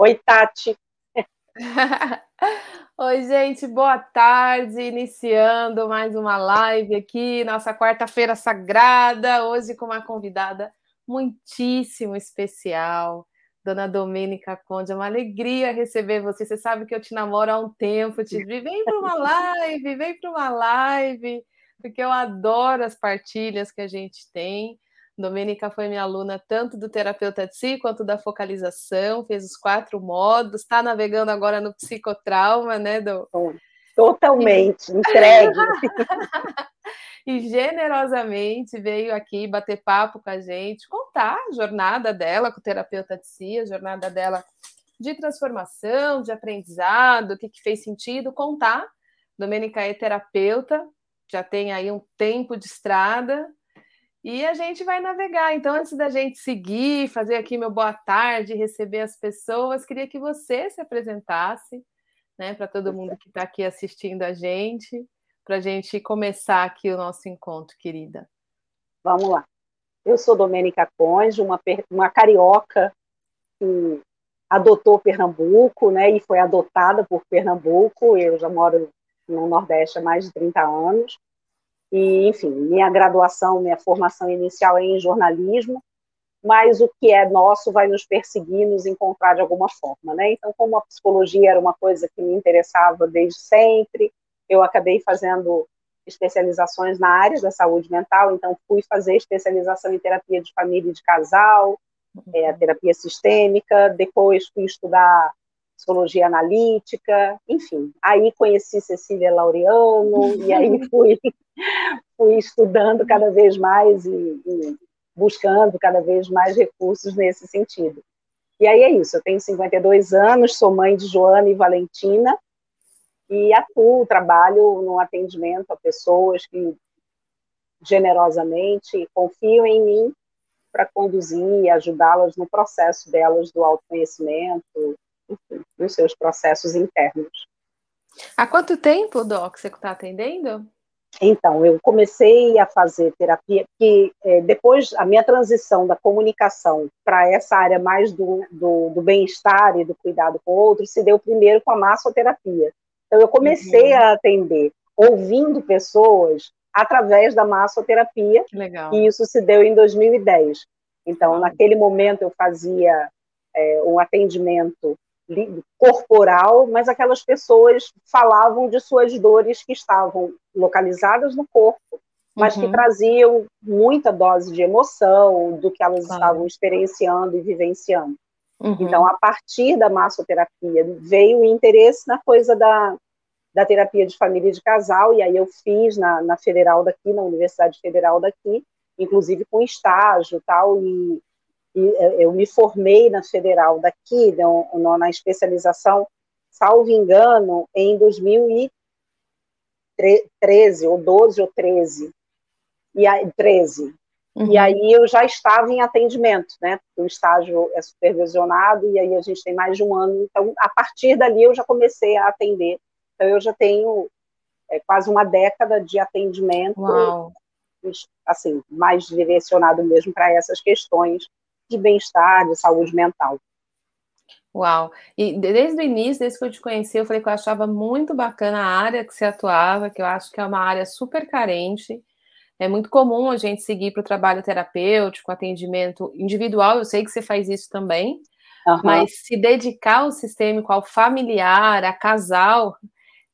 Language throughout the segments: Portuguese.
Oi, Tati. Oi, gente, boa tarde. Iniciando mais uma live aqui, nossa quarta-feira sagrada, hoje com uma convidada muitíssimo especial, Dona Domênica Conde. É uma alegria receber você. Você sabe que eu te namoro há um tempo. Te vi, vem para uma live, vem para uma live, porque eu adoro as partilhas que a gente tem. Domênica foi minha aluna tanto do terapeuta de si quanto da focalização, fez os quatro modos, está navegando agora no psicotrauma, né, Do? Totalmente, entregue. e generosamente veio aqui bater papo com a gente, contar a jornada dela com o terapeuta de si, a jornada dela de transformação, de aprendizado, o que, que fez sentido, contar. Domênica é terapeuta, já tem aí um tempo de estrada, e a gente vai navegar. Então, antes da gente seguir, fazer aqui meu boa tarde, receber as pessoas, queria que você se apresentasse, né, para todo mundo que está aqui assistindo a gente, para a gente começar aqui o nosso encontro, querida. Vamos lá. Eu sou Domênica Conde, uma, uma carioca que adotou Pernambuco, né, e foi adotada por Pernambuco. Eu já moro no Nordeste há mais de 30 anos. E, enfim, minha graduação, minha formação inicial é em jornalismo, mas o que é nosso vai nos perseguir, nos encontrar de alguma forma, né? Então, como a psicologia era uma coisa que me interessava desde sempre, eu acabei fazendo especializações na área da saúde mental, então fui fazer especialização em terapia de família e de casal, é, a terapia sistêmica, depois fui estudar psicologia analítica, enfim. Aí conheci Cecília Laureano e aí fui, fui estudando cada vez mais e, e, buscando cada vez mais recursos nesse sentido. E aí é isso, eu tenho 52 anos, sou mãe de Joana e Valentina e atuo, trabalho no atendimento a pessoas que generosamente confiam em mim para conduzir e ajudá-las no processo delas do autoconhecimento, enfim, nos seus processos internos. Há quanto tempo, Doc, você está atendendo? Então, eu comecei a fazer terapia, que é, depois a minha transição da comunicação para essa área mais do, do, do bem-estar e do cuidado com o outro se deu primeiro com a massoterapia. Então, eu comecei uhum. a atender ouvindo pessoas através da massoterapia, Legal. e isso se deu em 2010. Então, uhum. naquele momento, eu fazia é, um atendimento corporal, mas aquelas pessoas falavam de suas dores que estavam localizadas no corpo, mas uhum. que traziam muita dose de emoção do que elas claro. estavam experienciando e vivenciando. Uhum. Então, a partir da massoterapia, veio o interesse na coisa da, da terapia de família e de casal, e aí eu fiz na, na Federal daqui, na Universidade Federal daqui, inclusive com estágio tal, e eu me formei na Federal daqui, na especialização, salvo engano, em 2013, ou 12 ou 13, e aí, 13. Uhum. E aí eu já estava em atendimento, né? O estágio é supervisionado e aí a gente tem mais de um ano. Então, a partir dali eu já comecei a atender. Então, eu já tenho é, quase uma década de atendimento, Uau. assim, mais direcionado mesmo para essas questões de bem-estar, de saúde mental. Uau! E desde o início, desde que eu te conheci, eu falei que eu achava muito bacana a área que você atuava, que eu acho que é uma área super carente. É muito comum a gente seguir para o trabalho terapêutico, atendimento individual, eu sei que você faz isso também, uhum. mas se dedicar ao sistêmico, ao familiar, a casal,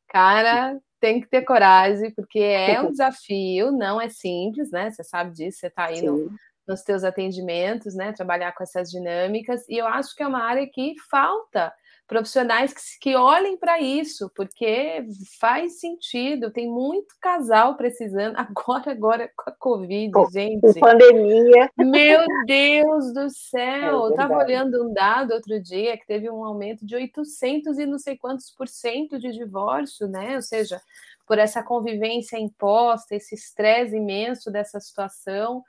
cara, tem que ter coragem, porque é um desafio, não é simples, né? Você sabe disso, você está aí no, nos teus atendimentos, né? Trabalhar com essas dinâmicas, e eu acho que é uma área que falta profissionais que, que olhem para isso, porque faz sentido, tem muito casal precisando, agora, agora com a Covid, gente. Com pandemia. Meu Deus do céu! É eu estava olhando um dado outro dia que teve um aumento de 800 e não sei quantos por cento de divórcio, né? Ou seja, por essa convivência imposta, esse estresse imenso dessa situação.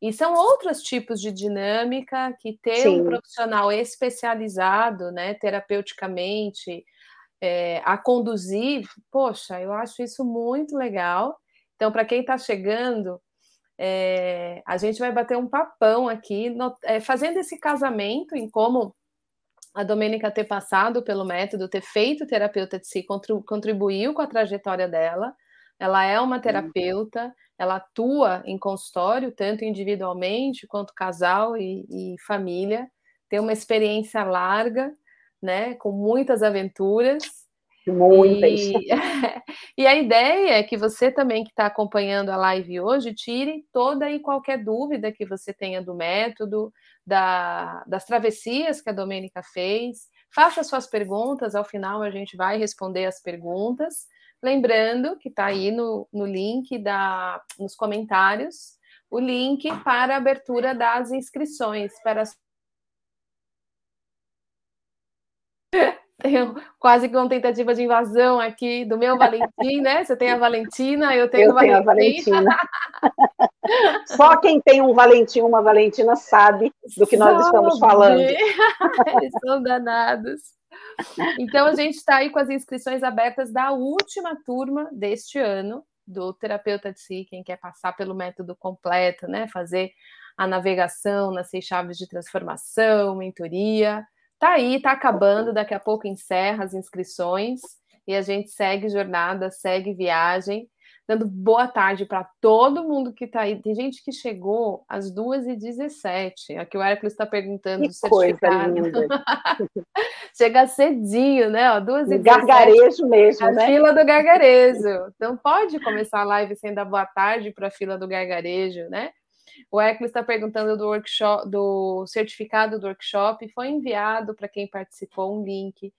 E são outros tipos de dinâmica que ter Sim. um profissional especializado, né, terapeuticamente, é, a conduzir, poxa, eu acho isso muito legal. Então, para quem está chegando, é, a gente vai bater um papão aqui, no, é, fazendo esse casamento em como a Domênica ter passado pelo método, ter feito terapeuta de si, contribuiu com a trajetória dela. Ela é uma terapeuta, ela atua em consultório, tanto individualmente quanto casal e, e família. Tem uma experiência larga, né, com muitas aventuras. Muitas. E, e a ideia é que você também que está acompanhando a live hoje tire toda e qualquer dúvida que você tenha do método, da, das travessias que a Domênica fez. Faça suas perguntas, ao final a gente vai responder as perguntas. Lembrando que está aí no, no link da, nos comentários o link para a abertura das inscrições para tenho quase que uma tentativa de invasão aqui do meu Valentim, né? Você tem a Valentina, eu tenho, eu tenho a Valentina. Só quem tem um Valentim, uma Valentina, sabe do que nós estamos falando. Eles são danados. Então, a gente está aí com as inscrições abertas da última turma deste ano, do Terapeuta de Si, quem quer passar pelo método completo, né? Fazer a navegação nas seis chaves de transformação, mentoria. Tá aí, tá acabando, daqui a pouco encerra as inscrições e a gente segue jornada, segue viagem, dando boa tarde para todo mundo que está aí. Tem gente que chegou às 2h17. Aqui o Hércules está perguntando que coisa linda. Chega cedinho, né? Ó, 2 Gargarejo mesmo, a né? fila do gargarejo. Então pode começar a live sem dar boa tarde para a fila do gargarejo, né? O Hércules está perguntando do workshop, do certificado do workshop. Foi enviado para quem participou um link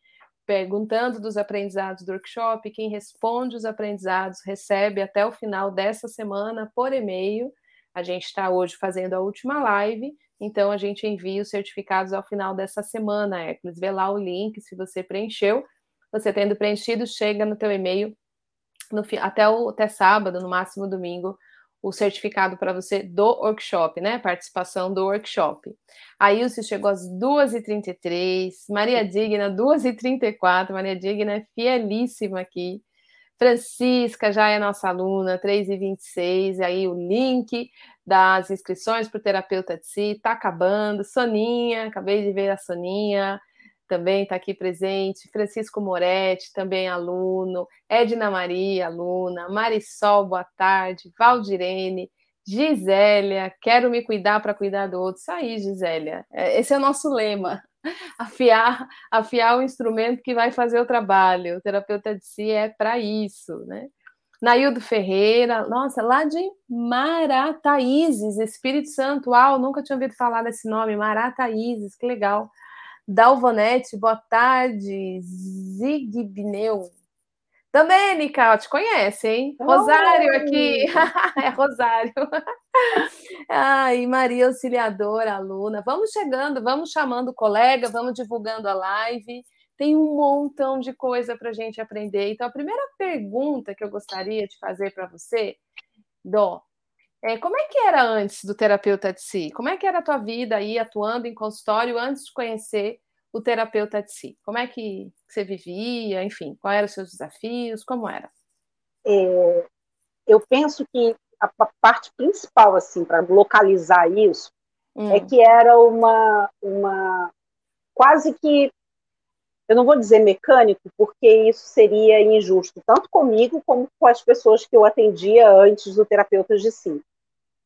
perguntando dos aprendizados do workshop. Quem responde os aprendizados recebe até o final dessa semana por e-mail. A gente está hoje fazendo a última live, então a gente envia os certificados ao final dessa semana, Hércules. Vê lá o link se você preencheu. Você tendo preenchido, chega no teu e-mail no, até, o, até sábado, no máximo domingo, o certificado para você do workshop, né? Participação do workshop. A Ilse chegou às 2h33, Maria Digna, 2h34, Maria Digna é fielíssima aqui. Francisca já é nossa aluna, 3h26, aí o link das inscrições para o terapeuta de si está acabando. Soninha, acabei de ver a Soninha também está aqui presente, Francisco Moretti, também aluno, Edna Maria, aluna, Marisol, boa tarde, Valdirene, Gisélia, quero me cuidar para cuidar do outro. Isso aí, Gisélia, é, esse é o nosso lema, afiar, afiar o instrumento que vai fazer o trabalho, o terapeuta de si é para isso, né? Naildo Ferreira, nossa, lá de Marataízes, Espírito Santo, uau, nunca tinha ouvido falar desse nome, Marataízes, que legal. Dalvanete, boa tarde. Zigbneu. Domênica, te conhece, hein? Rosário aqui. é Rosário. Ai, Maria Auxiliadora, aluna. Vamos chegando, vamos chamando o colega, vamos divulgando a live. Tem um montão de coisa para a gente aprender. Então, a primeira pergunta que eu gostaria de fazer para você, Dó, é, como é que era antes do terapeuta de si? Como é que era a tua vida aí atuando em consultório antes de conhecer o terapeuta de si? Como é que você vivia? Enfim, quais eram os seus desafios? Como era? É, eu penso que a parte principal assim para localizar isso hum. é que era uma uma quase que eu não vou dizer mecânico, porque isso seria injusto, tanto comigo como com as pessoas que eu atendia antes do terapeuta de si.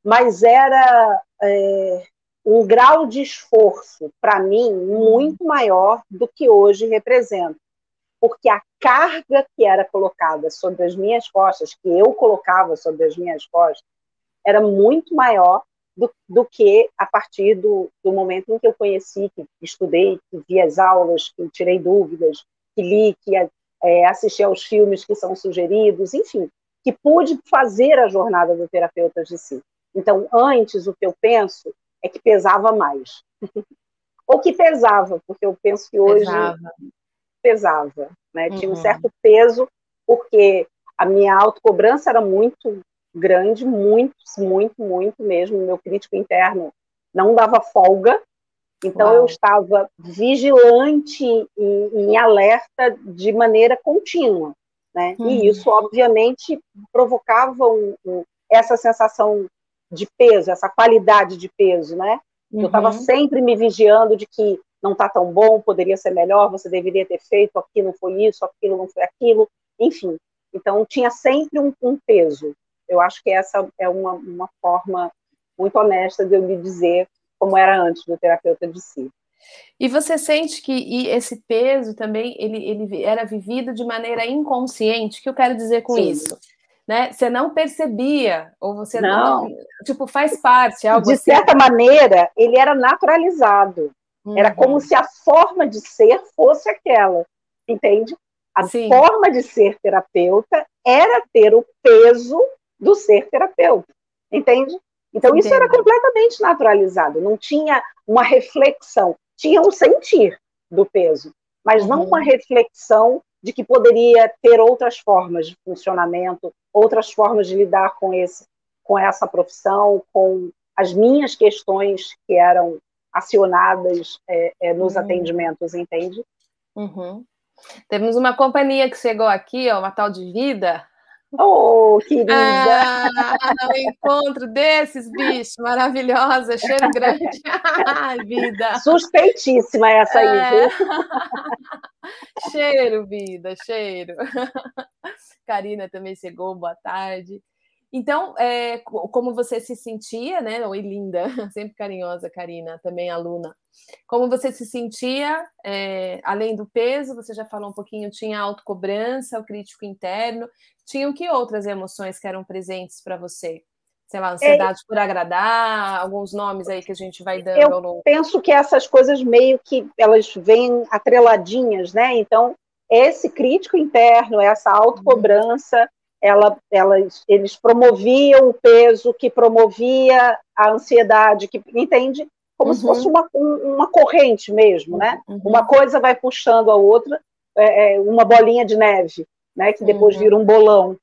Mas era é, um grau de esforço, para mim, muito maior do que hoje representa. Porque a carga que era colocada sobre as minhas costas, que eu colocava sobre as minhas costas, era muito maior do, do que a partir do, do, momento em que eu conheci, que estudei, que vi as aulas, que tirei dúvidas, que li, que é, assisti aos filmes que são sugeridos, enfim, que pude fazer a jornada do terapeuta de si. Então, antes, o que eu penso é que pesava mais. Ou que pesava, porque eu penso que hoje pesava, pesava né? Uhum. Tinha um uhum. certo peso, porque a minha autocobrança era muito grande, muito, muito, muito mesmo. Meu crítico interno não dava folga, então Uau. eu estava vigilante e em alerta de maneira contínua. Né? Uhum. E isso, obviamente, provocava um, um, essa sensação de peso, essa qualidade de peso, né? Uhum. Eu estava sempre me vigiando de que não está tão bom, poderia ser melhor, você deveria ter feito, aqui não foi isso, aquilo não foi aquilo, enfim. Então, tinha sempre um, um peso. Eu acho que essa é uma, uma forma muito honesta de eu lhe dizer como era antes do terapeuta de si. E você sente que esse peso também ele, ele era vivido de maneira inconsciente? O que eu quero dizer com Sim. isso? Né? Você não percebia, ou você não, não tipo, faz parte. Algo de assim. certa maneira, ele era naturalizado. Uhum. Era como se a forma de ser fosse aquela, entende? A Sim. forma de ser terapeuta era ter o peso do ser terapeuta, entende? Então, isso era completamente naturalizado, não tinha uma reflexão, tinha um sentir do peso, mas uhum. não uma reflexão de que poderia ter outras formas de funcionamento, outras formas de lidar com, esse, com essa profissão, com as minhas questões que eram acionadas é, é, nos uhum. atendimentos, entende? Uhum. Temos uma companhia que chegou aqui, ó, uma tal de Vida, Oh, querida! Ah, um encontro desses, bicho, maravilhosa, cheiro grande. Ai, vida! Suspeitíssima essa aí, é. viu? cheiro, vida, cheiro. Karina também chegou, boa tarde. Então, é, como você se sentia, né? Oi, linda, sempre carinhosa, Karina, também aluna. Como você se sentia, é, além do peso, você já falou um pouquinho, tinha autocobrança, o crítico interno, tinham que outras emoções que eram presentes para você? Sei lá, ansiedade é, por agradar, alguns nomes aí que a gente vai dando eu ao longo. Penso que essas coisas meio que elas vêm atreladinhas, né? Então, esse crítico interno, essa autocobrança, ela, elas, eles promoviam o peso, que promovia a ansiedade, que entende? Como uhum. se fosse uma, uma corrente mesmo, né? Uhum. Uma coisa vai puxando a outra, é, é, uma bolinha de neve, né? Que depois uhum. vira um bolão.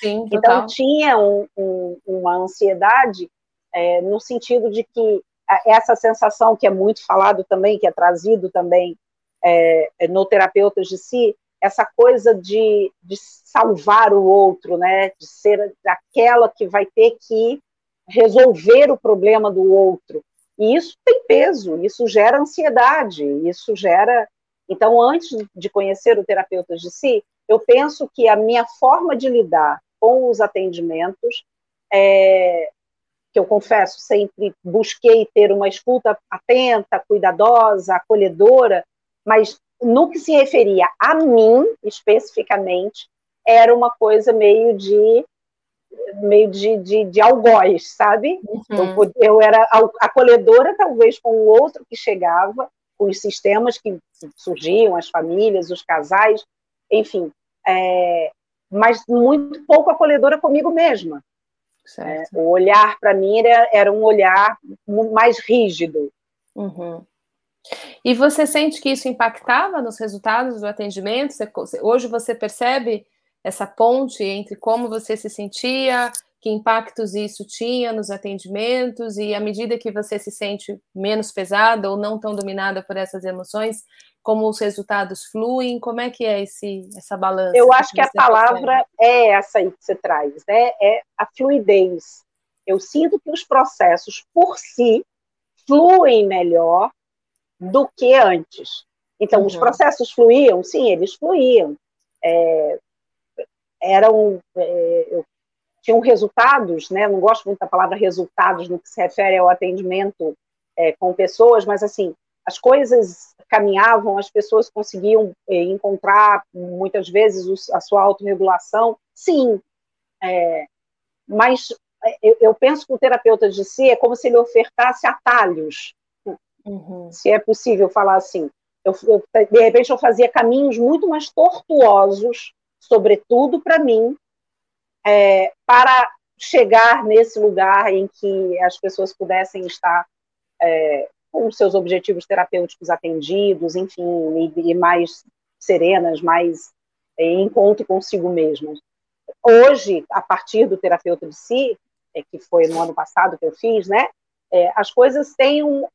Sim, então tinha um, um, uma ansiedade é, no sentido de que essa sensação que é muito falado também, que é trazido também é, no terapeutas de si, essa coisa de, de salvar o outro, né? De ser aquela que vai ter que resolver o problema do outro. E isso tem peso, isso gera ansiedade, isso gera. Então, antes de conhecer o terapeuta de si, eu penso que a minha forma de lidar com os atendimentos, é, que eu confesso, sempre busquei ter uma escuta atenta, cuidadosa, acolhedora, mas no que se referia a mim, especificamente, era uma coisa meio de meio de, de, de algoz, sabe? Uhum. Eu, eu era acolhedora, talvez, com o outro que chegava, com os sistemas que surgiam, as famílias, os casais, enfim, é, mas muito pouco acolhedora comigo mesma. É, o olhar, para mim, era, era, um olhar mais rígido. Uhum. E você sente que isso impactava nos resultados do atendimento? Você, hoje você percebe essa ponte entre como você se sentia, que impactos isso tinha nos atendimentos, e à medida que você se sente menos pesada ou não tão dominada por essas emoções, como os resultados fluem? Como é que é esse, essa balança? Eu acho que, que a palavra percebe? é essa aí que você traz, né? É a fluidez. Eu sinto que os processos por si fluem melhor do que antes. Então, uhum. os processos fluíam? Sim, eles fluíam. É, eram, é, tinham resultados, né? não gosto muito da palavra resultados no que se refere ao atendimento é, com pessoas, mas assim, as coisas caminhavam, as pessoas conseguiam é, encontrar muitas vezes a sua autorregulação, sim, é, mas é, eu, eu, penso que o terapeuta de si é como se ele ofertasse atalhos uhum. se é possível falar assim. Eu, eu, de repente eu fazia caminhos muito mais tortuosos, sobretudo para mim, é, para chegar nesse lugar em que as pessoas pudessem estar é, com seus objetivos terapêuticos atendidos, enfim, e, e mais serenas, mais é, em encontro consigo mesmas. Hoje, a partir do terapeuta de si, é, que foi no ano passado que eu fiz, né, é, as coisas têm um,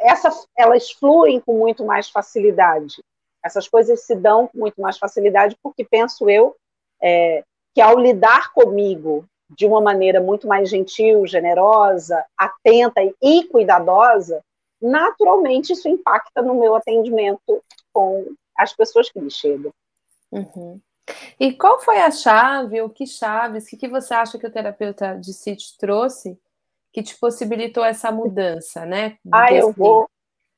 essas, elas fluem com muito mais facilidade. Essas coisas se dão com muito mais facilidade porque penso eu é, que ao lidar comigo de uma maneira muito mais gentil, generosa, atenta e cuidadosa, naturalmente isso impacta no meu atendimento com as pessoas que me chegam. Uhum. E qual foi a chave, ou que chaves, o que, que você acha que o terapeuta de te trouxe que te possibilitou essa mudança, né? Ah, eu vou,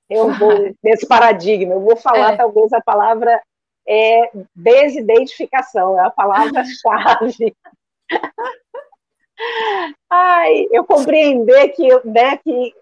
eu vou nesse paradigma, eu vou falar é. talvez a palavra é desidentificação, é a palavra-chave. Ai, eu compreender que, né, que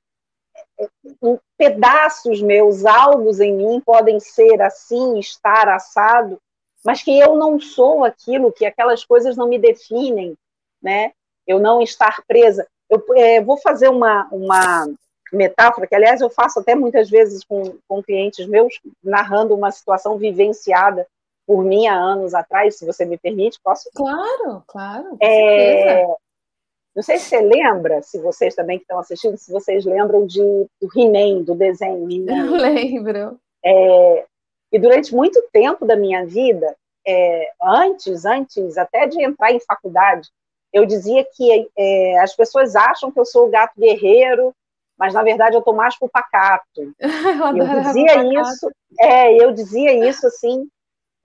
pedaços meus, alvos em mim podem ser assim, estar assado, mas que eu não sou aquilo, que aquelas coisas não me definem, né? Eu não estar presa. Eu é, vou fazer uma, uma metáfora, que aliás eu faço até muitas vezes com, com clientes meus, narrando uma situação vivenciada por mim há anos atrás, se você me permite, posso? Claro, claro. É, não sei se você lembra, se vocês também que estão assistindo, se vocês lembram de, do He-Man, do desenho He-Man. Eu lembro. É, e durante muito tempo da minha vida, é, antes, antes até de entrar em faculdade, eu dizia que é, as pessoas acham que eu sou o gato guerreiro, mas na verdade eu estou mais pro pacato. Eu, eu dizia isso, é, eu dizia isso assim,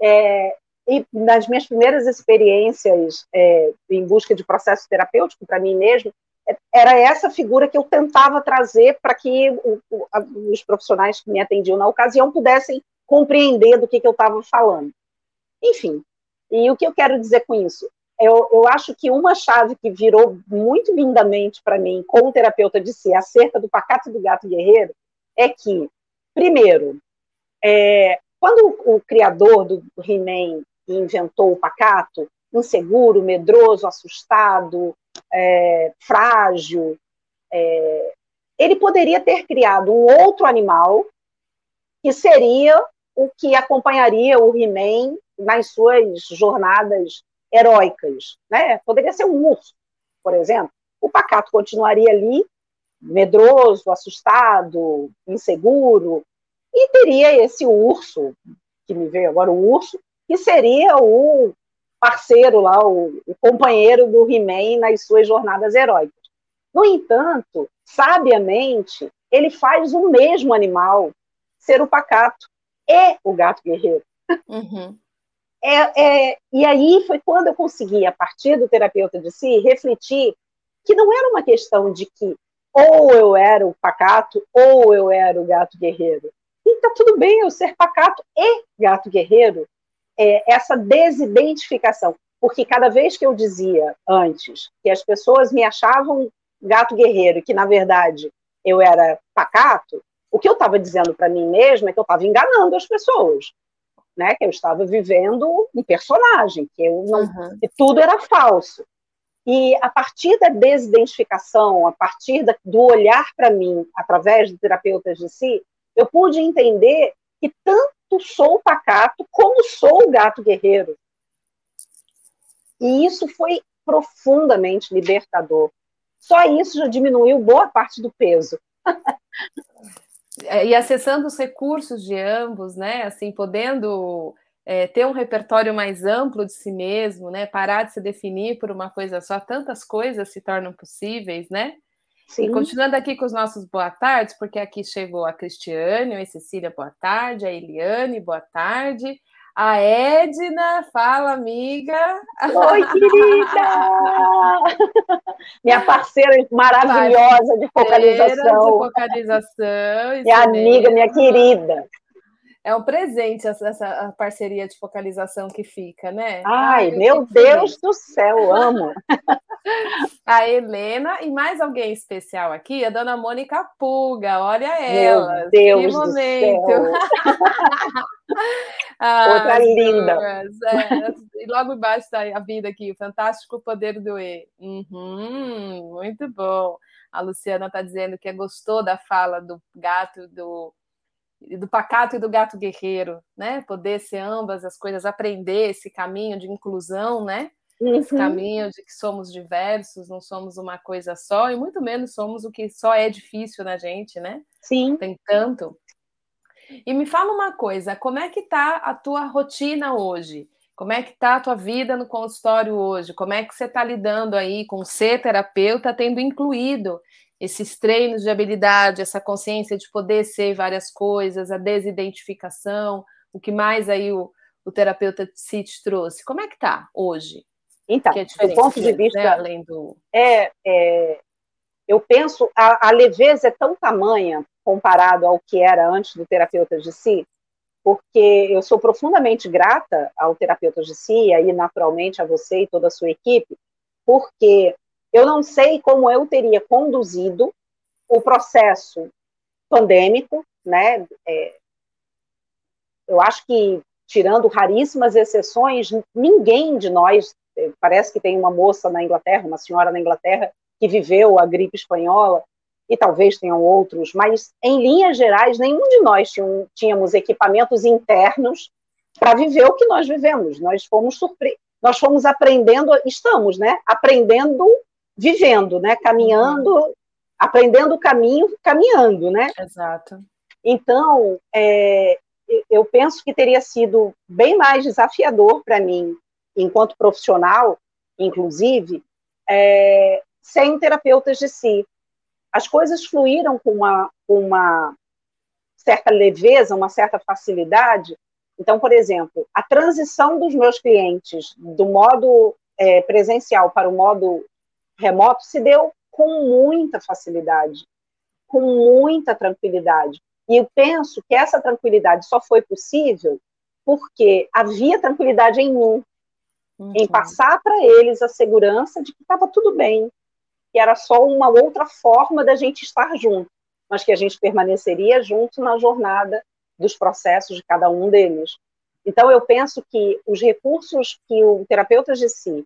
é, e nas minhas primeiras experiências é, em busca de processo terapêutico para mim mesmo, é, era essa figura que eu tentava trazer para que o, o, os profissionais que me atendiam na ocasião pudessem compreender do que, que eu estava falando. Enfim, e o que eu quero dizer com isso? Eu, eu acho que uma chave que virou muito lindamente para mim, como terapeuta de si, acerca do pacato do gato guerreiro, é que, primeiro, é, quando o, o criador do He-Man inventou o pacato, inseguro, medroso, assustado, é, frágil, é, ele poderia ter criado um outro animal que seria o que acompanharia o He-Man nas suas jornadas heróicas. Né? Poderia ser um urso, por exemplo. O pacato continuaria ali, medroso, assustado, inseguro, e teria esse urso, que me veio agora, o urso, que seria o parceiro lá, o, o companheiro do He-Man nas suas jornadas heróicas. No entanto, sabiamente, ele faz o mesmo animal ser o pacato e o gato guerreiro. Uhum. É, é, e aí foi quando eu consegui, a partir do terapeuta de si, refletir que não era uma questão de que ou eu era o pacato ou eu era o gato guerreiro. E tá tudo bem eu ser pacato e gato guerreiro, é, essa desidentificação. Porque cada vez que eu dizia antes que as pessoas me achavam gato guerreiro, que na verdade eu era pacato, o que eu estava dizendo para mim mesma é que eu estava enganando as pessoas, né? Que eu estava vivendo um personagem, que eu não, uhum. que tudo era falso. E a partir da desidentificação, a partir da, do olhar para mim através de terapeutas de si, eu pude entender que tanto sou pacato como sou o gato guerreiro. E isso foi profundamente libertador. Só isso já diminuiu boa parte do peso. É, e acessando os recursos de ambos, né? Assim, podendo é, ter um repertório mais amplo de si mesmo, né? Parar de se definir por uma coisa só, tantas coisas se tornam possíveis, né? Sim. E continuando aqui com os nossos boa tardes, porque aqui chegou a Cristiane, a Cecília, boa tarde, a Eliane, boa tarde, a Edna, fala, amiga. Oi, querida! Minha parceira maravilhosa de focalização. De focalização. Minha amiga, minha querida. É um presente essa, essa parceria de focalização que fica, né? Ai, Ai meu Deus do céu, amo. a Helena e mais alguém especial aqui, a dona Mônica Puga, olha ela. Meu Deus que momento. ah, Outra linda. É, e logo embaixo está a vida aqui, o fantástico poder do E. Uhum, muito bom. A Luciana está dizendo que gostou da fala do gato do do pacato e do gato guerreiro, né? Poder ser ambas as coisas, aprender esse caminho de inclusão, né? Uhum. Esse caminho de que somos diversos, não somos uma coisa só, e muito menos somos o que só é difícil na gente, né? Sim. Tem tanto. E me fala uma coisa, como é que tá a tua rotina hoje? Como é que tá a tua vida no consultório hoje? Como é que você está lidando aí com ser terapeuta, tendo incluído esses treinos de habilidade, essa consciência de poder ser várias coisas, a desidentificação, o que mais aí o, o terapeuta CIT trouxe. Como é que está hoje? Então, é do ponto de vista, né, além do... É, é, eu penso, a, a leveza é tão tamanha comparado ao que era antes do terapeuta de si, porque eu sou profundamente grata ao terapeuta de si, e aí naturalmente a você e toda a sua equipe, porque eu não sei como eu teria conduzido o processo pandêmico, né? É, eu acho que, tirando raríssimas exceções, ninguém de nós, é, parece que tem uma moça na Inglaterra, uma senhora na Inglaterra, que viveu a gripe espanhola, e talvez tenham outros, mas em linhas gerais, nenhum de nós tinham, tínhamos equipamentos internos para viver o que nós vivemos. Nós fomos surpre... nós fomos aprendendo, estamos, né? Aprendendo, vivendo, né? Caminhando, aprendendo o caminho, caminhando, né? Exato. Então, é, eu penso que teria sido bem mais desafiador para mim, enquanto profissional, inclusive, é, sem terapeutas de si. As coisas fluíram com uma, uma certa leveza, uma certa facilidade. Então, por exemplo, a transição dos meus clientes do modo é, presencial para o modo remoto se deu com muita facilidade, com muita tranquilidade. E eu penso que essa tranquilidade só foi possível porque havia tranquilidade em mim, uhum. em passar para eles a segurança de que estava tudo bem, que era só uma outra forma da gente estar junto, mas que a gente permaneceria junto na jornada dos processos de cada um deles. Então, eu penso que os recursos que o terapeuta de si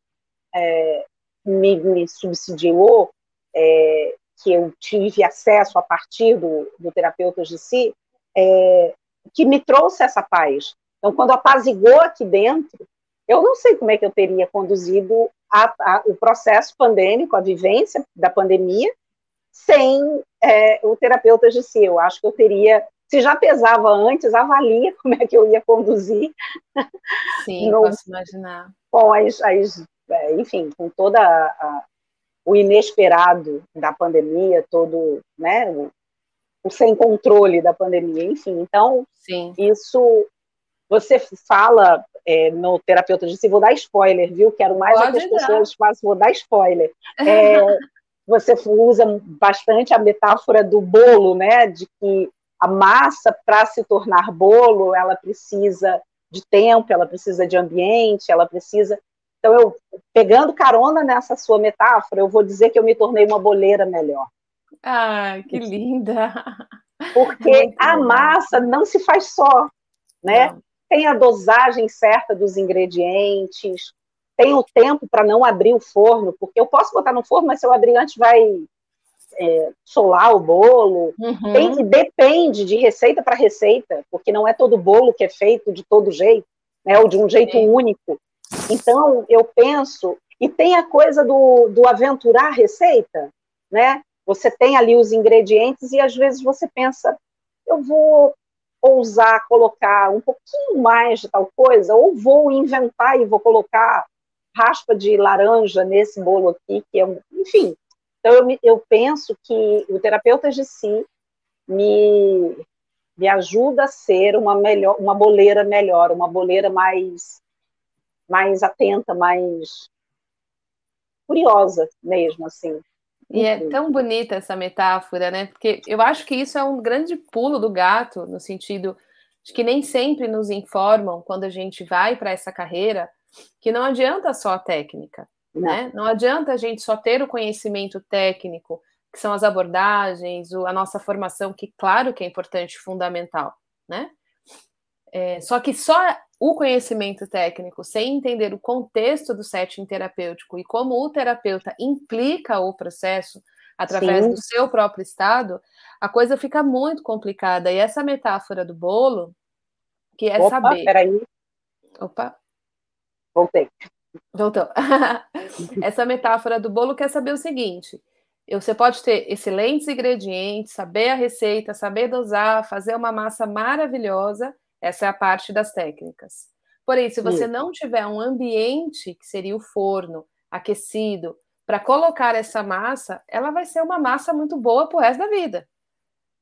é, me, me, subsidiou, é, que eu tive acesso a partir do, do terapeuta de si, é, que me trouxe essa paz. Então, quando apazigou aqui dentro, eu não sei como é que eu teria conduzido a, a, o processo pandêmico, a vivência da pandemia, sem é, o terapeuta de si. Eu acho que eu teria, se já pesava antes, avalia como é que eu ia conduzir. Sim, no, posso imaginar. Com as, as é, enfim, com toda a, o inesperado da pandemia, todo, né, o, o, sem controle da pandemia, enfim. Então, Sim. isso você fala é, no terapeuta de si, vou dar spoiler, viu? Quero mais Pode que as dar. pessoas façam, vou dar spoiler. É, você usa bastante a metáfora do bolo, né? De que a massa, para se tornar bolo, ela precisa de tempo, ela precisa de ambiente, ela precisa. Então, eu, pegando carona nessa sua metáfora, eu vou dizer que eu me tornei uma boleira melhor. Ah, que linda! Porque a massa não se faz só, né? Não tem a dosagem certa dos ingredientes, tem o tempo para não abrir o forno, porque eu posso botar no forno, mas se eu abrir antes vai é, solar o bolo. Uhum. Tem, depende de receita para receita, porque não é todo bolo que é feito de todo jeito, né, ou de um jeito Sim. único. Então, eu penso, e tem a coisa do, do aventurar a receita, né? Você tem ali os ingredientes e às vezes você pensa, eu vou ousar colocar um pouquinho mais de tal coisa, ou vou inventar e vou colocar raspa de laranja nesse bolo aqui, que é um, enfim. Então eu, eu penso que o terapeuta de si me, me ajuda a ser uma melhor, uma boleira melhor, uma boleira mais mais atenta, mais curiosa mesmo, assim. E é tão bonita essa metáfora, né? Porque eu acho que isso é um grande pulo do gato, no sentido de que nem sempre nos informam quando a gente vai para essa carreira que não adianta só a técnica, não. né? Não adianta a gente só ter o conhecimento técnico, que são as abordagens, a nossa formação, que claro que é importante, fundamental, né? É, só que só o conhecimento técnico, sem entender o contexto do setting terapêutico e como o terapeuta implica o processo através Sim. do seu próprio estado, a coisa fica muito complicada. E essa metáfora do bolo, que é Opa, saber. Peraí. Opa. Voltei. Voltou. essa metáfora do bolo quer saber o seguinte: você pode ter excelentes ingredientes, saber a receita, saber dosar, fazer uma massa maravilhosa essa é a parte das técnicas. Porém, se você não tiver um ambiente, que seria o forno, aquecido, para colocar essa massa, ela vai ser uma massa muito boa pro resto da vida.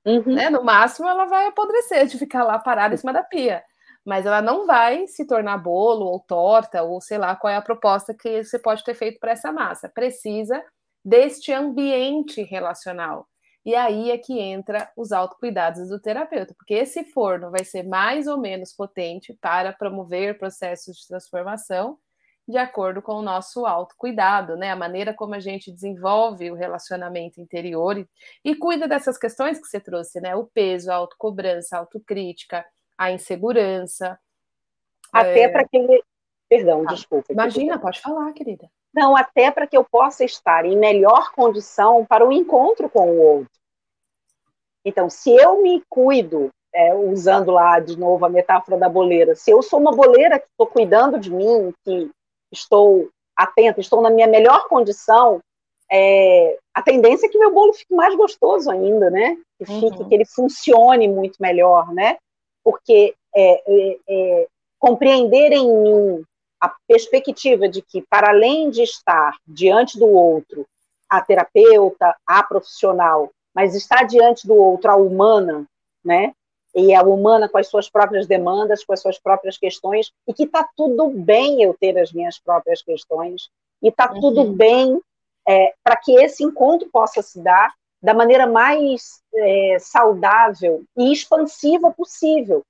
Uhum. Né? No máximo, ela vai apodrecer de ficar lá parada em cima da pia. Mas ela não vai se tornar bolo ou torta, ou sei lá qual é a proposta que você pode ter feito para essa massa. Precisa deste ambiente relacional. E aí é que entra os autocuidados do terapeuta, porque esse forno vai ser mais ou menos potente para promover processos de transformação de acordo com o nosso autocuidado, né? A maneira como a gente desenvolve o relacionamento interior e, e cuida dessas questões que você trouxe, né? O peso, a autocobrança, a autocrítica, a insegurança. Até é... para que. Perdão, ah, desculpa. Imagina, pode falar, querida. Não, até para que eu possa estar em melhor condição para o encontro com o outro. Então, se eu me cuido, é, usando lá de novo a metáfora da boleira, se eu sou uma boleira que estou cuidando de mim, que estou atenta, estou na minha melhor condição, é, a tendência é que meu bolo fique mais gostoso ainda, né? Que fique, uhum. que ele funcione muito melhor, né? Porque é, é, é, compreender em mim a perspectiva de que, para além de estar diante do outro, a terapeuta, a profissional, mas estar diante do outro, a humana, né? e a humana com as suas próprias demandas, com as suas próprias questões, e que está tudo bem eu ter as minhas próprias questões, e está uhum. tudo bem é, para que esse encontro possa se dar da maneira mais é, saudável e expansiva possível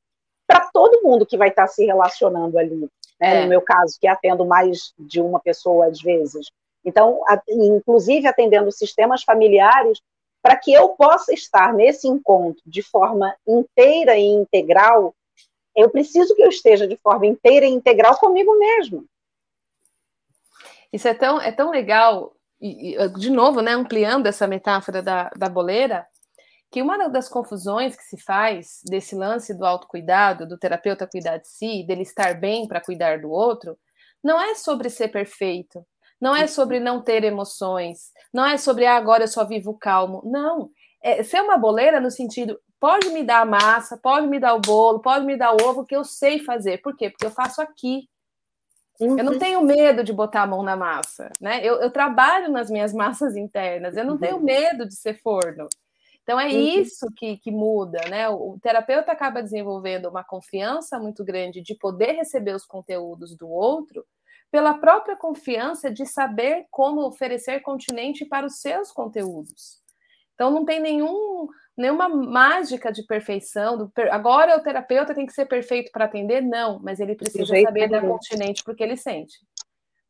para todo mundo que vai estar tá se relacionando ali. Né? É. No meu caso, que atendo mais de uma pessoa às vezes. Então, a, inclusive atendendo sistemas familiares, para que eu possa estar nesse encontro de forma inteira e integral, eu preciso que eu esteja de forma inteira e integral comigo mesmo. Isso é tão, é tão legal, e, de novo, né, ampliando essa metáfora da, da boleira, que uma das confusões que se faz desse lance do autocuidado, do terapeuta cuidar de si, dele estar bem para cuidar do outro, não é sobre ser perfeito, não é sobre não ter emoções, não é sobre ah, agora eu só vivo calmo. Não. É ser uma boleira no sentido, pode me dar a massa, pode me dar o bolo, pode me dar o ovo, que eu sei fazer. Por quê? Porque eu faço aqui. Uhum. Eu não uhum. tenho medo de botar a mão na massa, né? Eu, eu trabalho nas minhas massas internas, eu não uhum. tenho medo de ser forno. Então é uhum. isso que, que muda, né? O, o terapeuta acaba desenvolvendo uma confiança muito grande de poder receber os conteúdos do outro, pela própria confiança de saber como oferecer continente para os seus conteúdos. Então não tem nenhum nenhuma mágica de perfeição. Agora o terapeuta tem que ser perfeito para atender, não, mas ele precisa saber dar continente porque ele sente.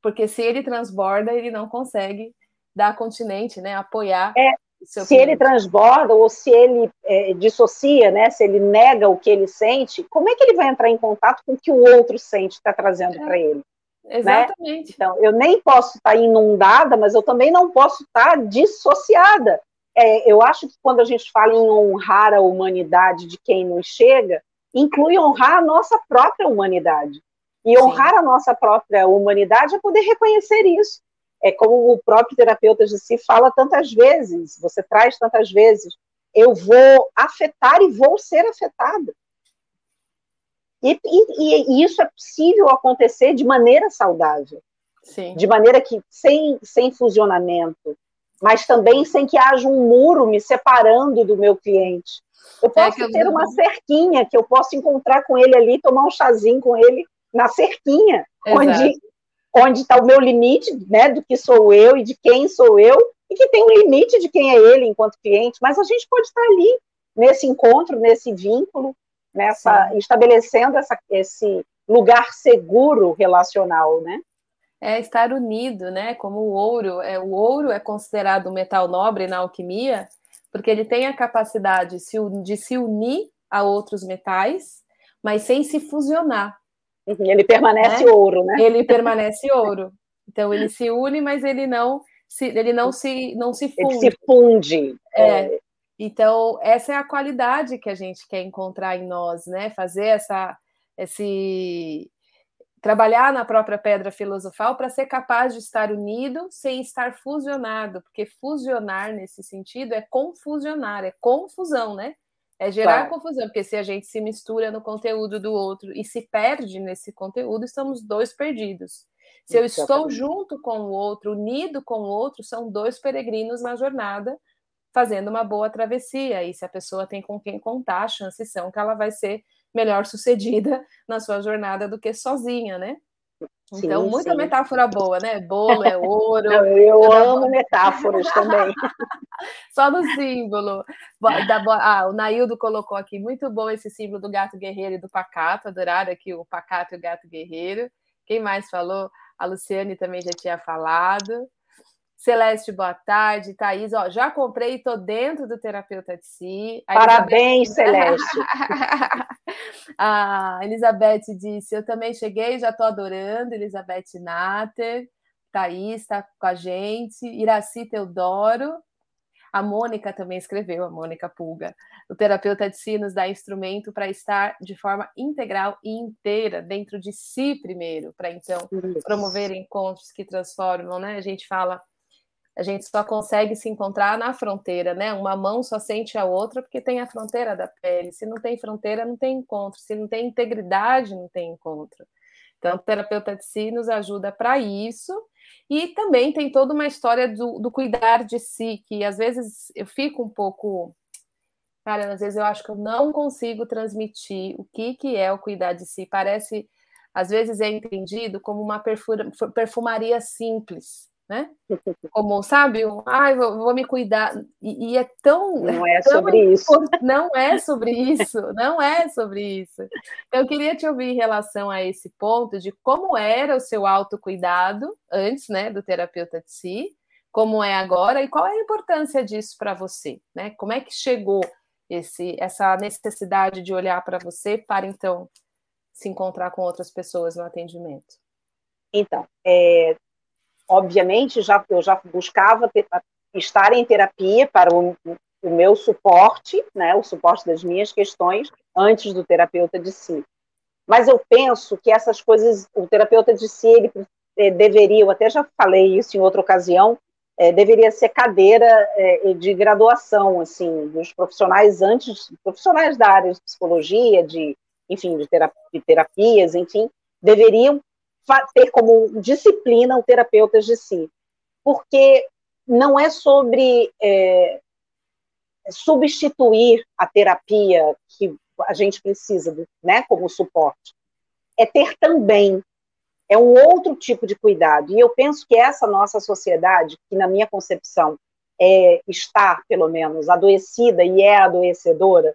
Porque se ele transborda, ele não consegue dar continente, né? Apoiar. É, se cliente. ele transborda ou se ele é, dissocia, né? Se ele nega o que ele sente, como é que ele vai entrar em contato com o que o outro sente está trazendo é. para ele? Né? Exatamente. Né? Então, eu nem posso estar inundada, mas eu também não posso estar dissociada. É, eu acho que quando a gente fala em honrar a humanidade de quem nos chega, inclui honrar a nossa própria humanidade. E honrar Sim. a nossa própria humanidade é poder reconhecer isso. É como o próprio terapeuta de si fala tantas vezes, você traz tantas vezes, eu vou afetar e vou ser afetada. E, e, e, isso é possível acontecer de maneira saudável. Sim. De maneira que sem, sem fusionamento, mas também sem que haja um muro me separando do meu cliente. Eu é posso é ter eu... uma cerquinha que eu posso encontrar com ele ali, tomar um chazinho com ele na cerquinha, Exato. onde onde está o meu limite, né, do que sou eu e de quem sou eu, e que tem um limite de quem é ele enquanto cliente, mas a gente pode estar ali nesse encontro, nesse vínculo, nessa Sim. estabelecendo essa, esse lugar seguro relacional, né? É estar unido, né? Como o ouro, é o ouro é considerado um metal nobre na alquimia, porque ele tem a capacidade de se unir a outros metais, mas sem se fusionar. Uhum, ele permanece né? ouro, né? Ele permanece ouro. Então ele se une, mas ele não se, ele não se não se funde. Ele se funde. É, é. Então, essa é a qualidade que a gente quer encontrar em nós, né? Fazer essa, esse trabalhar na própria pedra filosofal para ser capaz de estar unido sem estar fusionado, porque fusionar nesse sentido é confusionar, é confusão, né? É gerar claro. confusão, porque se a gente se mistura no conteúdo do outro e se perde nesse conteúdo, estamos dois perdidos. Se eu estou junto com o outro, unido com o outro, são dois peregrinos na jornada, fazendo uma boa travessia. E se a pessoa tem com quem contar, chances são que ela vai ser melhor sucedida na sua jornada do que sozinha, né? Então, sim, muita sim. metáfora boa, né? Bolo é ouro. Não, eu amo metáforas também. Só no símbolo. Ah, o Naildo colocou aqui, muito bom esse símbolo do gato guerreiro e do pacato. Adoraram aqui o pacato e o gato guerreiro. Quem mais falou? A Luciane também já tinha falado. Celeste, boa tarde. Thaís, ó, já comprei e tô dentro do terapeuta de si. A Parabéns, Elizabeth... Celeste. a Elizabeth disse: Eu também cheguei, já tô adorando. Elizabeth Natter. Thaís está com a gente. Iraci Teodoro. A Mônica também escreveu, a Mônica Pulga. O terapeuta de si nos dá instrumento para estar de forma integral e inteira dentro de si primeiro, para então promover encontros que transformam, né? A gente fala a gente só consegue se encontrar na fronteira, né? Uma mão só sente a outra porque tem a fronteira da pele. Se não tem fronteira, não tem encontro. Se não tem integridade, não tem encontro. Então, o terapeuta de si nos ajuda para isso. E também tem toda uma história do, do, cuidar de si, que às vezes eu fico um pouco. Cara, às vezes eu acho que eu não consigo transmitir o que, que é o cuidar de si. Parece, às vezes é entendido como uma perfumaria simples né? Como, sabe, um, ai, vou, vou, me cuidar. E, e, é tão. Não é tão sobre isso. Não é sobre isso, não é sobre isso. Eu queria te ouvir em relação a esse ponto de como era o seu autocuidado antes, né, do terapeuta de si, como é agora e qual é a importância disso para você, né? Como é que chegou esse, essa necessidade de olhar para você para então se encontrar com outras pessoas no atendimento? Então, é, obviamente, já, eu já buscava ter, estar em terapia para o, o, meu suporte, né, o suporte das minhas questões, antes do terapeuta de si. Mas eu penso que essas coisas, o terapeuta de si, ele é, deveria, eu até já falei isso em outra ocasião, é, deveria ser cadeira é, de graduação, assim, dos profissionais antes, profissionais da área de psicologia, de, enfim, de, de terapias, enfim, deveriam ter como disciplina o terapeuta de si, porque não é sobre é, substituir a terapia que a gente precisa, né, como suporte, é ter também é um outro tipo de cuidado. E eu penso que essa nossa sociedade, que na minha concepção é, está, pelo menos, adoecida e é adoecedora,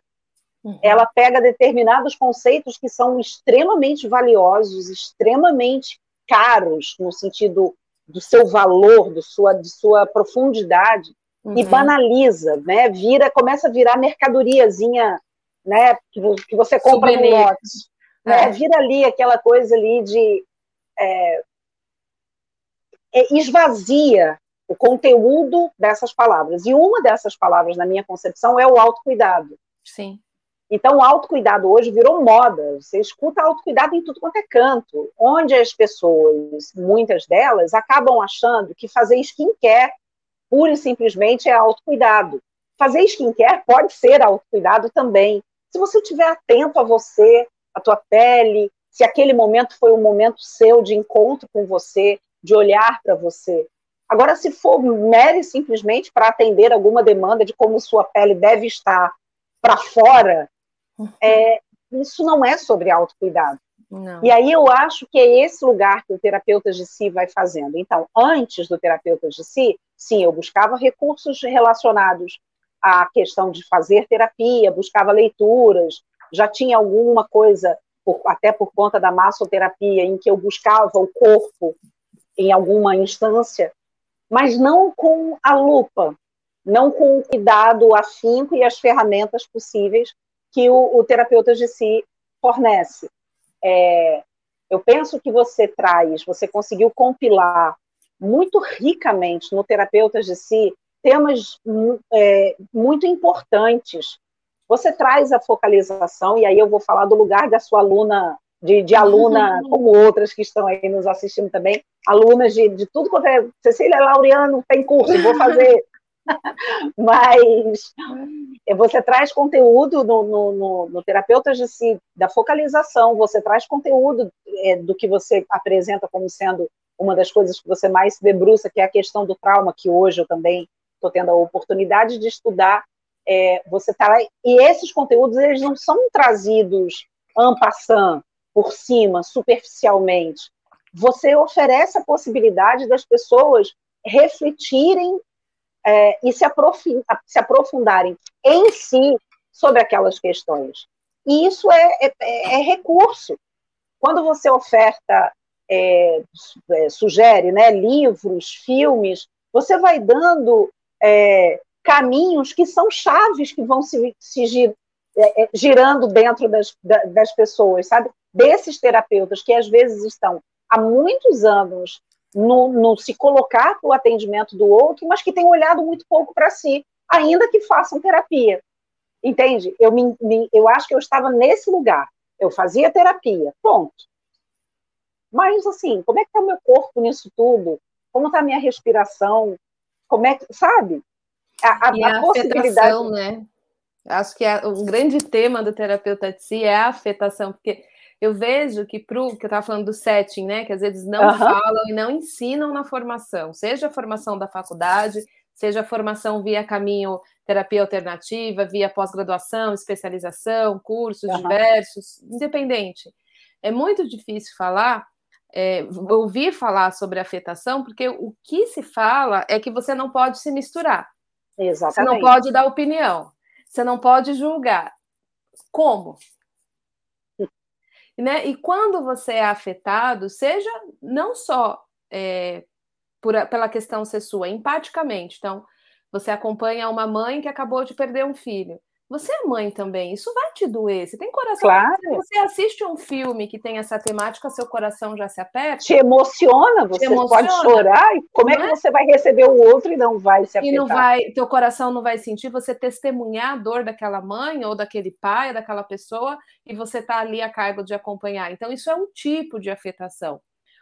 Uhum. Ela pega determinados conceitos que são extremamente valiosos, extremamente caros, no sentido do seu valor, do sua, de sua profundidade, uhum. e banaliza, né? Vira, começa a virar mercadoriazinha, né? Que, que você compra Souvenir. no lote. Né? É. Vira ali aquela coisa ali de é, é, esvazia o conteúdo dessas palavras. E uma dessas palavras, na minha concepção, é o autocuidado. Sim. Então, o autocuidado hoje virou moda. Você escuta autocuidado em tudo quanto é canto, onde as pessoas, muitas delas, acabam achando que fazer skincare, pura e simplesmente, é autocuidado. Fazer skincare pode ser autocuidado também. Se você estiver atento a você, a tua pele, se aquele momento foi um momento seu de encontro com você, de olhar para você. Agora, se for mere simplesmente para atender alguma demanda de como sua pele deve estar para fora, é, isso não é sobre autocuidado. Não. E aí eu acho que é esse lugar que o terapeuta de si vai fazendo. Então, antes do terapeuta de si, sim, eu buscava recursos relacionados à questão de fazer terapia, buscava leituras, já tinha alguma coisa, por, até por conta da massoterapia, em que eu buscava o corpo em alguma instância, mas não com a lupa, não com o cuidado, afinco e as ferramentas possíveis que o, o terapeuta de si fornece. É, eu penso que você traz, você conseguiu compilar muito ricamente no terapeuta de si temas é, muito importantes. Você traz a focalização, e aí eu vou falar do lugar da sua aluna, de, de aluna, como outras que estão aí nos assistindo também, alunas de, de tudo quanto é. Cecília Laureano tem curso, vou fazer Mas você traz conteúdo no, no, no, no de Si, da focalização, você traz conteúdo é, do que você apresenta como sendo uma das coisas que você mais se debruça, que é a questão do trauma, que hoje eu também estou tendo a oportunidade de estudar. É, você tá e esses conteúdos eles não são trazidos en passant, por cima, superficialmente. Você oferece a possibilidade das pessoas refletirem é, e se, se, aprofundarem em si sobre aquelas questões. E isso é, é, é recurso. Quando você oferta, é, é, sugere né, livros, filmes, você vai dando é, caminhos que são chaves que vão se, se girando dentro das, das pessoas, sabe? Desses terapeutas que às vezes estão há muitos anos no, no se colocar para o atendimento do outro, mas que têm olhado muito pouco para si, ainda que façam terapia. Entende? Eu, me, me, eu acho que eu estava nesse lugar. Eu fazia terapia, ponto. Mas, assim, como é que está o meu corpo nisso tudo? Como está a minha respiração? Como é que, sabe? A, a, e a, a possibilidade. né? Acho que é, o grande tema do terapeuta de si é a afetação, porque eu vejo que pro que eu estava falando do setting, né? Que às vezes não uhum. falam e não ensinam na formação, seja a formação da faculdade, seja a formação via caminho terapia alternativa, via pós-graduação, especialização, cursos uhum. diversos, independente. É muito difícil falar, é, ouvir falar sobre afetação, porque o que se fala é que você não pode se misturar. Exatamente. Você não pode dar opinião. Você não pode julgar. Como? Né? E quando você é afetado, seja não só é, por, pela questão ser sua, empaticamente. Então, você acompanha uma mãe que acabou de perder um filho. Você é mãe também, isso vai te doer. Você tem coração. Claro. Se você assiste um filme que tem essa temática, seu coração já se aperta. Te emociona, você te emociona. pode chorar. E como é que é? você vai receber o outro e não vai se afetar? E não vai, teu coração não vai sentir você testemunhar a dor daquela mãe ou daquele pai, daquela pessoa, e você está ali a cargo de acompanhar. Então, isso é um tipo de afetação.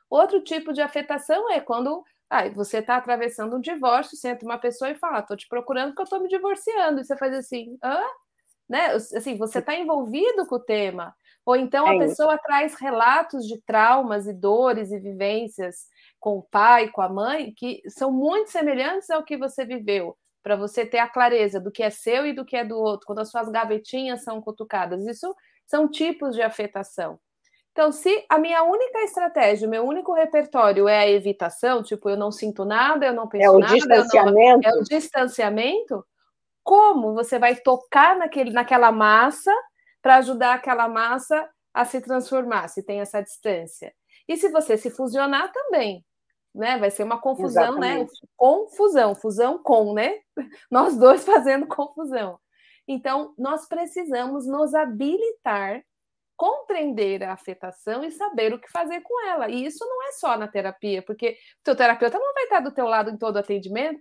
Outro tipo de afetação é quando ah, você está atravessando um divórcio, senta uma pessoa e fala, estou te procurando porque eu estou me divorciando. E você faz assim, hã? Né? Assim, você está envolvido com o tema. Ou então a é pessoa traz relatos de traumas e dores e vivências com o pai, com a mãe, que são muito semelhantes ao que você viveu, para você ter a clareza do que é seu e do que é do outro, quando as suas gavetinhas são cutucadas. Isso são tipos de afetação. Então, se a minha única estratégia, o meu único repertório é a evitação, tipo, eu não sinto nada, eu não penso é o nada, distanciamento. Não, é o distanciamento, como você vai tocar naquele, naquela massa para ajudar aquela massa a se transformar, se tem essa distância? E se você se fusionar também, né? Vai ser uma confusão, né? Exatamente. né? Confusão, fusão com, né? Nós dois fazendo confusão. Então, nós precisamos nos habilitar compreender a afetação e saber o que fazer com ela. E isso não é só na terapia, porque o teu terapeuta não vai estar do teu lado em todo atendimento.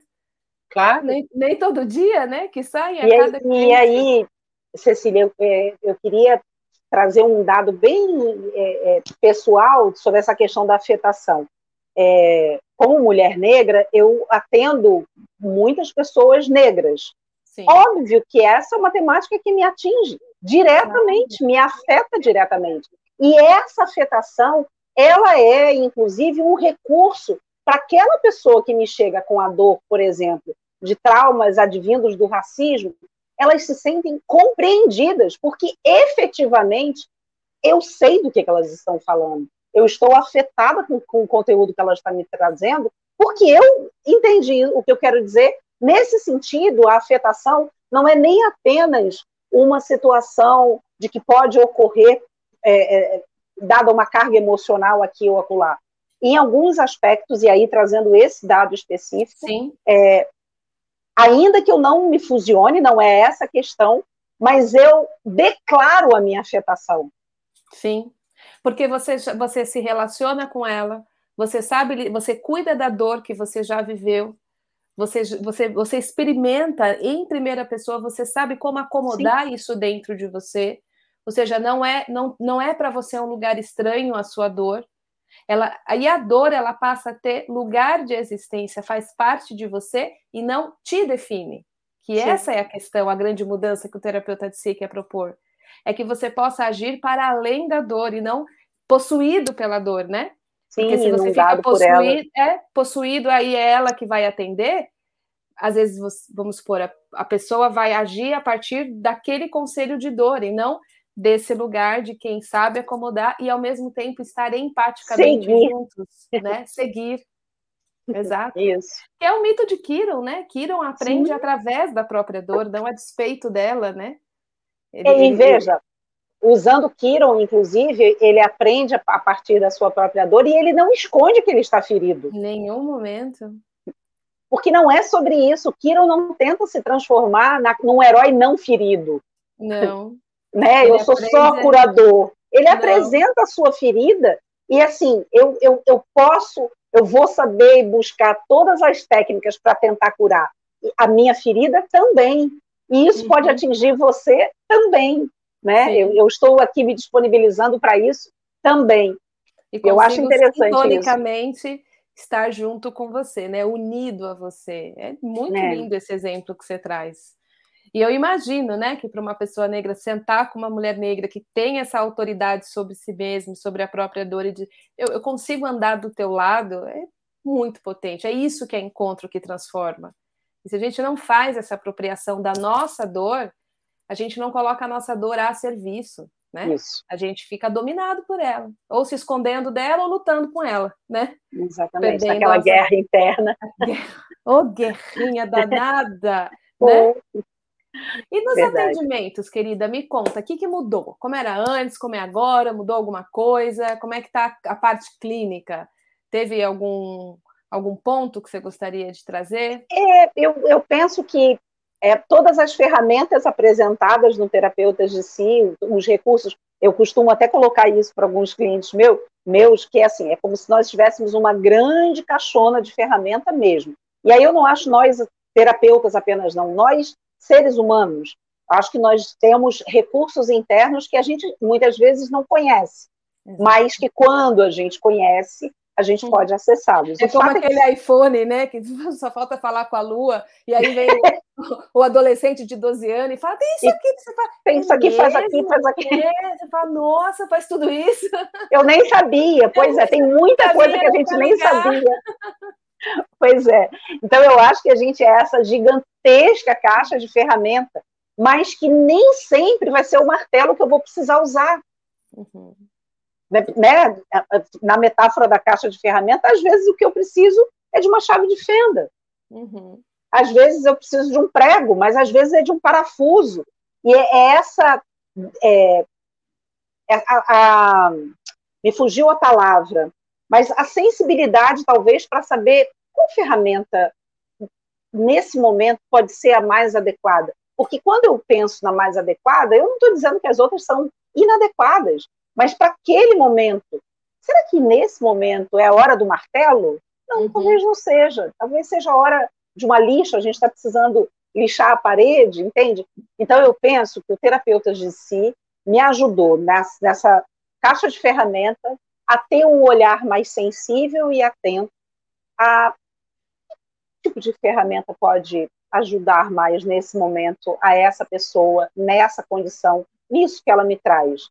Claro. Nem, nem todo dia, né? Que sai a e cada aí, E aí, Cecília, eu, é, eu, queria trazer um dado bem é, é, pessoal sobre essa questão da afetação. É, como mulher negra, eu atendo muitas pessoas negras. Sim. Óbvio que essa é uma temática que me atinge diretamente, me afeta diretamente. E essa afetação, ela é, inclusive, um recurso para aquela pessoa que me chega com a dor, por exemplo, de traumas advindos do racismo, elas se sentem compreendidas, porque efetivamente eu sei do que, elas estão falando. Eu estou afetada com, com o conteúdo que elas estão me trazendo, porque eu entendi o que eu quero dizer. Nesse sentido, a afetação não é nem apenas uma situação de que pode ocorrer, é, é, dada uma carga emocional aqui ou acolá. Em alguns aspectos, e aí trazendo esse dado específico, é, ainda que eu não me fusione, não é essa a questão, mas eu declaro a minha afetação. Sim, porque você, você se relaciona com ela, você sabe, você cuida da dor que você já viveu, você, você, você experimenta em primeira pessoa, você sabe como acomodar Sim. isso dentro de você. Ou seja, não é não, não é para você um lugar estranho a sua dor. Ela, aí a dor ela passa a ter lugar de existência, faz parte de você e não te define. Que Sim. essa é a questão, a grande mudança que o terapeuta de si quer propor. É que você possa agir para além da dor e não possuído pela dor, né? Sim, Porque se você fica possuído, é, possuído, aí é ela que vai atender, às vezes, vamos supor, a, a pessoa vai agir a partir daquele conselho de dor e não desse lugar de quem sabe acomodar e ao mesmo tempo estar empaticamente Seguir. juntos, né? Seguir. Exato. Isso. Que é o mito de Kiron, né? Kiron aprende Sim. através da própria dor, não a despeito dela, né? Ele, e veja, usando Kiron, inclusive, ele aprende a partir da sua própria dor e ele não esconde que ele está ferido. Em nenhum momento. Porque não é sobre isso. Kiron não tenta se transformar na, num herói não ferido. Não. né? Ele eu sou só curador. Ele não. apresenta a sua ferida e assim, eu, eu, eu posso, eu vou saber buscar todas as técnicas para tentar curar a minha ferida também. E isso uhum. pode atingir você também né? Eu, eu, estou aqui me disponibilizando para isso também. E eu acho interessante sintonicamente estar junto com você, né? Unido a você. É muito é. lindo esse exemplo que você traz. E eu imagino, né, que para uma pessoa negra sentar com uma mulher negra que tem essa autoridade sobre si mesma, sobre a própria dor e de eu, eu consigo andar do teu lado, é muito potente. É isso que é encontro que transforma. E se a gente não faz essa apropriação da nossa dor, a gente não coloca a nossa dor a serviço, né? Isso. A gente fica dominado por ela, ou se escondendo dela ou lutando com ela, né? Exatamente, Perdendo aquela guerra interna. Ô, oh, guerrinha danada, né? E nos Verdade. atendimentos, querida, me conta, o que, que mudou? Como era antes, como é agora? Mudou alguma coisa? Como é que está a parte clínica? Teve algum, algum ponto que você gostaria de trazer? É, eu, eu penso que é, todas as ferramentas apresentadas no Terapeutas de Si, os recursos, eu costumo até colocar isso para alguns clientes meu, meus, que é assim, é como se nós tivéssemos uma grande caixona de ferramenta mesmo. E aí eu não acho nós terapeutas apenas, não, nós, seres humanos, acho que nós temos recursos internos que a gente muitas vezes não conhece, mas que quando a gente conhece, a gente pode acessá-los. É como aquele é que... iPhone, né? Que só falta falar com a Lua, e aí vem o, o, adolescente de 12 anos e fala: tem isso aqui que você faz. Tem isso aqui, faz aqui, faz aqui. É, você fala, nossa, faz tudo isso. Eu nem sabia, pois é, tem muita coisa que a gente nem sabia. Pois é. Então eu acho que a gente é essa gigantesca caixa de ferramenta, mas que nem sempre vai ser o martelo que eu vou precisar usar. Uhum. Né, né, na metáfora da caixa de ferramenta, às vezes o que eu preciso é de uma chave de fenda. Uhum. Às vezes eu preciso de um prego, mas às vezes é de um parafuso. E é, é essa. É, é a, a, me fugiu a palavra, mas a sensibilidade, talvez, para saber qual ferramenta, nesse momento, pode ser a mais adequada. Porque quando eu penso na mais adequada, eu não estou dizendo que as outras são inadequadas. Mas para aquele momento, será que nesse momento é a hora do martelo? Não, uhum. talvez não seja. Talvez seja a hora de uma lixa, a gente está precisando lixar a parede, entende? Então eu penso que o terapeuta de si me ajudou nessa, caixa de ferramentas a ter um olhar mais sensível e atento a que tipo de ferramenta pode ajudar mais nesse momento a essa pessoa, nessa condição, nisso que ela me traz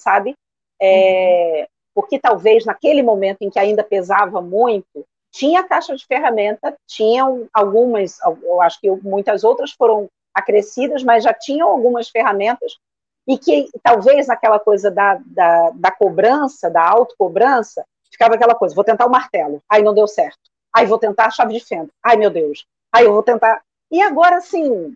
sabe? É, porque talvez naquele momento em que ainda pesava muito, tinha caixa de ferramenta, tinham algumas, eu acho que muitas outras foram acrescidas, mas já tinham algumas ferramentas e que talvez naquela coisa da, da, da cobrança, da autocobrança, ficava aquela coisa, vou tentar o martelo, aí não deu certo, aí vou tentar a chave de fenda, ai meu Deus, aí eu vou tentar... E agora, assim,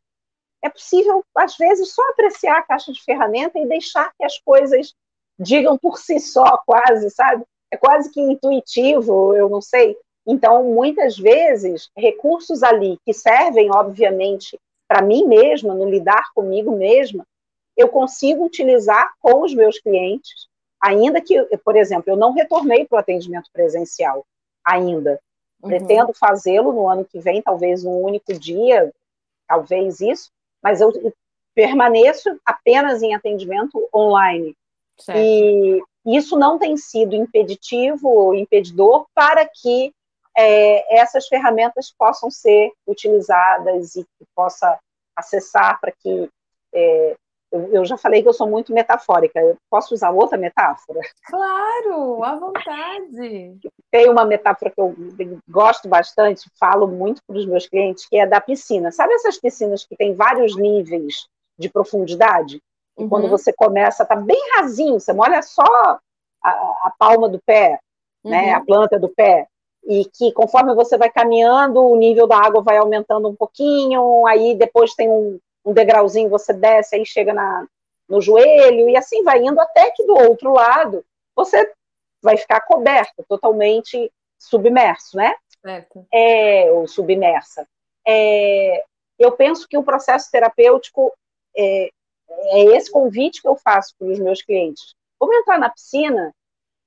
é possível, às vezes, só apreciar a caixa de ferramenta e deixar que as coisas digam por si só, quase, sabe? É quase que intuitivo, eu não sei. Então, muitas vezes, recursos ali que servem, obviamente, para mim mesma, no lidar comigo mesma, eu consigo utilizar com os meus clientes, ainda que, por exemplo, eu não retornei para o atendimento presencial ainda. Uhum. Pretendo fazê-lo no ano que vem, talvez um único dia, talvez isso, mas eu permaneço apenas em atendimento online. Certo. E isso não tem sido impeditivo ou impedidor para que é, essas ferramentas possam ser utilizadas e que possa acessar para que é, eu, já falei que eu sou muito metafórica. Eu posso usar outra metáfora? Claro, à vontade. Tem uma metáfora que eu gosto bastante, falo muito para os meus clientes, que é da piscina. Sabe essas piscinas que tem vários níveis de profundidade? E uhum. quando você começa, tá bem rasinho, você molha só a, a palma do pé, né, uhum. né, a planta do pé e que conforme você vai caminhando, o nível da água vai aumentando um pouquinho, aí depois tem um, um degrauzinho, você desce, aí chega na, no joelho, e assim vai indo até que do outro lado você vai ficar coberto, totalmente submerso, né? Certo. É, ou submersa. É, eu penso que o processo terapêutico é, é esse convite que eu faço para os meus clientes. Vamos entrar na piscina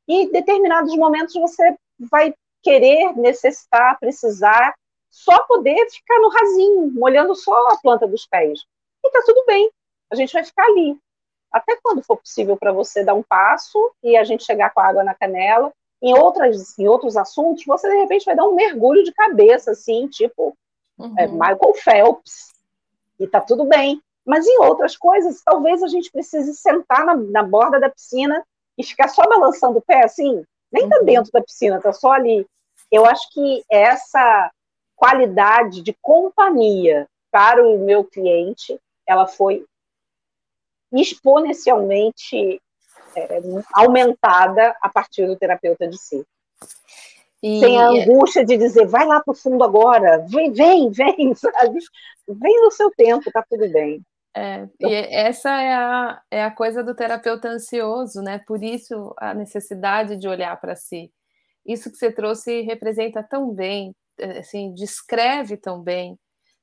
e em determinados momentos você vai querer, necessitar, precisar, só poder ficar no rasinho, molhando só a planta dos pés. E tá tudo bem, a gente vai ficar ali. Até quando for possível para você dar um passo e a gente chegar com a água na canela. Em, outras, em outros assuntos, você de repente vai dar um mergulho de cabeça, assim, tipo é, uhum. é, Michael Phelps, e tá tudo bem. Mas em outras coisas, talvez a gente precise sentar na, na borda da piscina e ficar só balançando o pé, assim, nem tá uhum. dentro da piscina, tá só ali. Eu acho que essa qualidade de companhia para o meu cliente, ela foi exponencialmente é, aumentada a partir do terapeuta de si. E... Sem a angústia de dizer, vai lá para o fundo agora, vem, vem, vem, sabe? Vem no seu tempo, tá tudo bem. É, e essa é a, é a coisa do terapeuta ansioso, né? Por isso a necessidade de olhar para si. Isso que você trouxe representa tão bem, assim, descreve tão bem.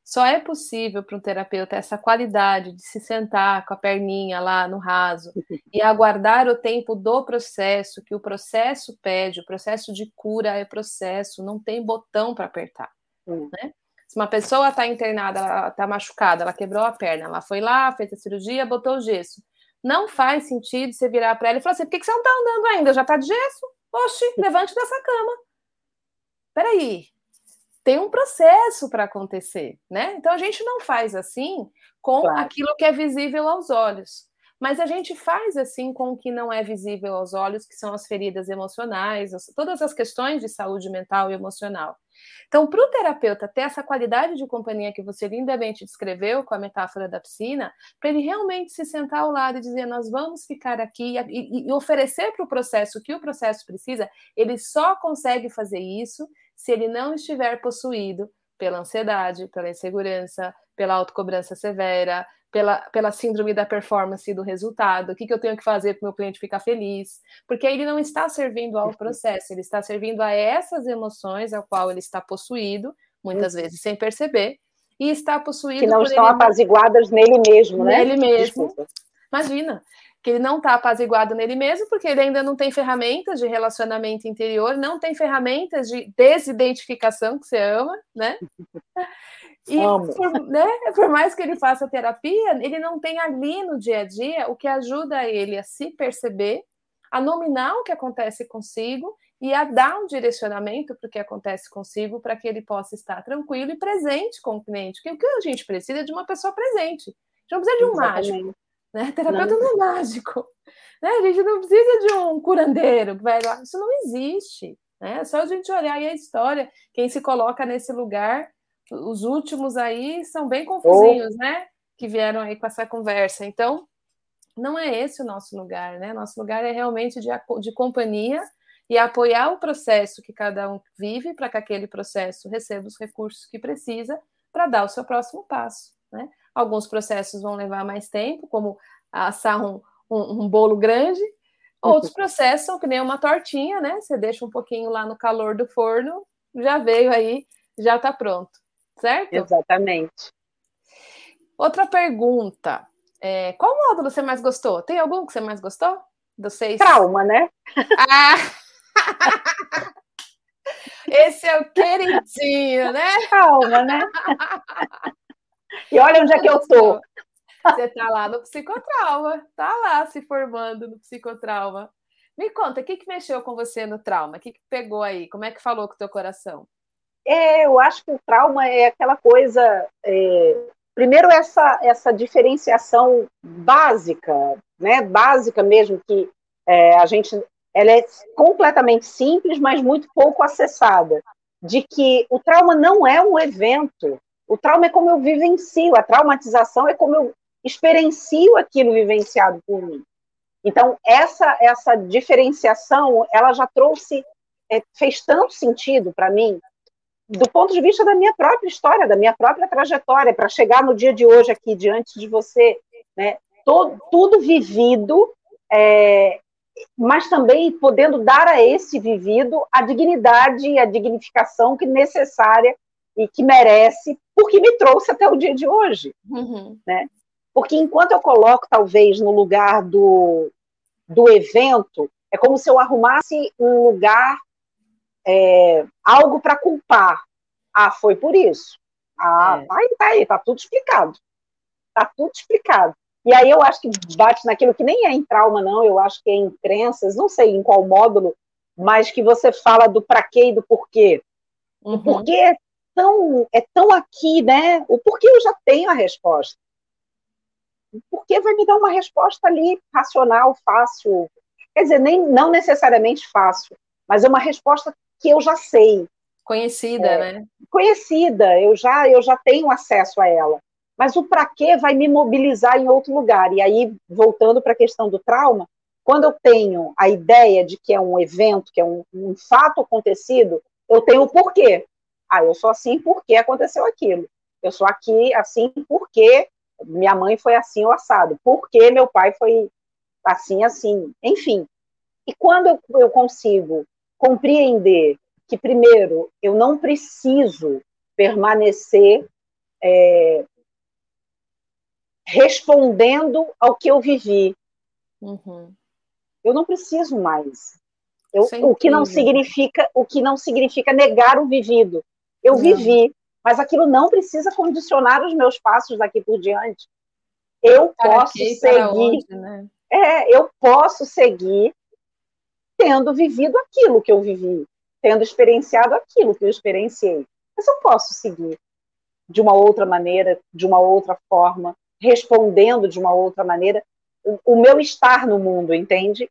Só é possível para um terapeuta essa qualidade de se sentar com a perninha lá no raso e aguardar o tempo do processo, que o processo pede, o processo de cura é processo, não tem botão para apertar. Hum. Né? Se uma pessoa está internada, ela está machucada, ela quebrou a perna, ela foi lá, fez a cirurgia, botou o gesso. Não faz sentido você virar para ela e falar assim: por que, que você não está andando ainda? Já está de gesso? Oxi, levante dessa cama. Peraí, tem um processo para acontecer, né? Então a gente não faz assim com claro. aquilo que é visível aos olhos. Mas a gente faz assim com o que não é visível aos olhos, que são as feridas emocionais, todas as questões de saúde mental e emocional. Então, para o terapeuta ter essa qualidade de companhia que você lindamente descreveu com a metáfora da piscina, para ele realmente se sentar ao lado e dizer: Nós vamos ficar aqui e, e oferecer para o processo o que o processo precisa, ele só consegue fazer isso se ele não estiver possuído pela ansiedade, pela insegurança, pela autocobrança severa, pela, pela síndrome da performance e do resultado, o que, que eu tenho que fazer para o meu cliente ficar feliz, porque ele não está servindo ao processo, ele está servindo a essas emoções ao qual ele está possuído, muitas vezes sem perceber, e está possuído. Que não estão ele... apaziguadas nele mesmo, né? Nele mesmo. Desculpa. Imagina, que ele não está apaziguado nele mesmo, porque ele ainda não tem ferramentas de relacionamento interior, não tem ferramentas de desidentificação que você ama, né? E por, né, por, mais que ele faça terapia, ele não tem ali no dia a dia o que ajuda ele a se perceber, a nominar o que acontece consigo e a dar um direcionamento para o que acontece consigo para que ele possa estar tranquilo e presente com o cliente. Porque o que a gente precisa é de uma pessoa presente. A gente não precisa de um Exatamente. mágico. Né? Terapeuta não. não é mágico. Né? A gente não precisa de um curandeiro que vai lá. Isso não existe. Né? É só a gente olhar aí a história. Quem se coloca nesse lugar os últimos aí são bem confusinhos, oh. né? Que vieram aí com essa conversa. Então, não é esse o nosso lugar, né? Nosso lugar é realmente de, de companhia e apoiar o processo que cada um vive para que aquele processo receba os recursos que precisa para dar o seu próximo passo, né? Alguns processos vão levar mais tempo, como assar um, um, um bolo grande, Outros processos são que nem uma tortinha, né? Você deixa um pouquinho lá no calor do forno, já veio aí, já está pronto certo? Exatamente. Outra pergunta. É, qual módulo você mais gostou? Tem algum que você mais gostou? Dos seis? Trauma, né? Ah! Esse é o queridinho, né? Trauma, né? E olha onde é que eu tô. Você tá lá no psicotrauma, tá lá se formando no psicotrauma. Me conta, o que, que mexeu com você no trauma? O que, que pegou aí? Como é que falou com o teu coração? É, eu acho que o trauma é aquela coisa é, primeiro essa, essa diferenciação básica, né, básica mesmo, que é, a gente, ela é completamente simples, mas muito pouco acessada, de que o trauma não é um evento, o trauma é como eu vivencio, a traumatização é como eu experiencio aquilo vivenciado por mim. Então, essa, essa diferenciação, ela já trouxe, é, fez tanto sentido para mim, do ponto de vista da minha própria história, da minha própria trajetória, para chegar no dia de hoje aqui diante de você, né? Todo, tudo vivido, é, mas também podendo dar a esse vivido a dignidade e a dignificação que necessária e que merece, porque me trouxe até o dia de hoje, uhum. né? Porque enquanto eu coloco talvez no lugar do, do evento, é como se eu arrumasse um lugar é, algo para culpar. Ah, foi por isso. Ah, é. tá aí, tá aí, tá tudo explicado. Tá tudo explicado. E aí eu acho que bate naquilo que nem é em trauma, não, eu acho que é em crenças, não sei em qual módulo, mas que você fala do para quê e do porquê. Uhum. O porquê tão, é tão aqui, né? O porquê eu já tenho a resposta. O porquê vai me dar uma resposta ali racional, fácil. Quer dizer, nem, não necessariamente fácil, mas é uma resposta que eu já sei. Conhecida, é, né? Conhecida, eu já, eu já tenho acesso a ela. Mas o para quê vai me mobilizar em outro lugar. E aí, voltando para a questão do trauma, quando eu tenho a ideia de que é um evento, que é um, um fato acontecido, eu tenho o porquê. Ah, eu sou assim porque aconteceu aquilo. Eu sou aqui assim porque minha mãe foi assim o assado. Porque meu pai foi assim, assim. Enfim. E quando eu, consigo compreender que, primeiro, eu não preciso permanecer é, respondendo ao que eu vivi. Uhum. Eu não preciso mais. Eu, o que não significa o que não significa negar o vivido. Eu vivi, mas aquilo não precisa condicionar os meus passos daqui por diante. Eu para posso seguir. Onde, né? É, eu posso seguir tendo vivido aquilo que eu vivi, tendo experienciado aquilo que eu experienciei. Mas eu posso seguir de uma outra maneira, de uma outra forma, respondendo de uma outra maneira, o, o meu estar no mundo, entende?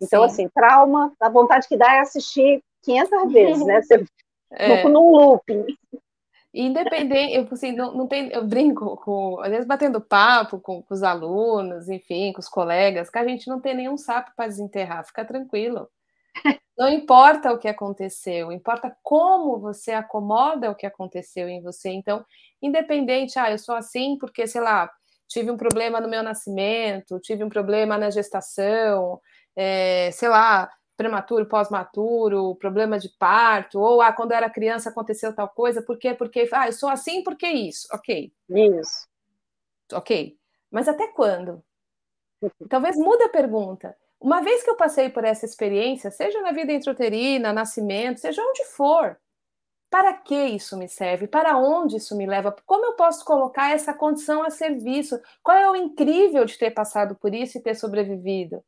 Então, Sim. assim, trauma, a vontade que dá é assistir 500 vezes, né? Você é. num looping. Independente, eu, assim, não, não tem, eu brinco com, às vezes batendo papo com, com, os alunos, enfim, com os colegas, que a gente não tem nenhum sapo para desenterrar, fica tranquilo. Não importa o que aconteceu, importa como você acomoda o que aconteceu em você. Então, independente, ah, eu sou assim porque, sei lá, tive um problema no meu nascimento, tive um problema na gestação, é, sei lá, prematuro, pós-maturo, problema de parto, ou ah, quando eu era criança aconteceu tal coisa, por quê? Porque, ah, eu sou assim porque isso, ok. Isso. Ok. Mas até quando? Talvez mude a pergunta. Uma vez que eu passei por essa experiência, seja na vida intrauterina, nascimento, seja onde for, para que isso me serve? Para onde isso me leva? Como eu posso colocar essa condição a serviço? Qual é o incrível de ter passado por isso e ter sobrevivido?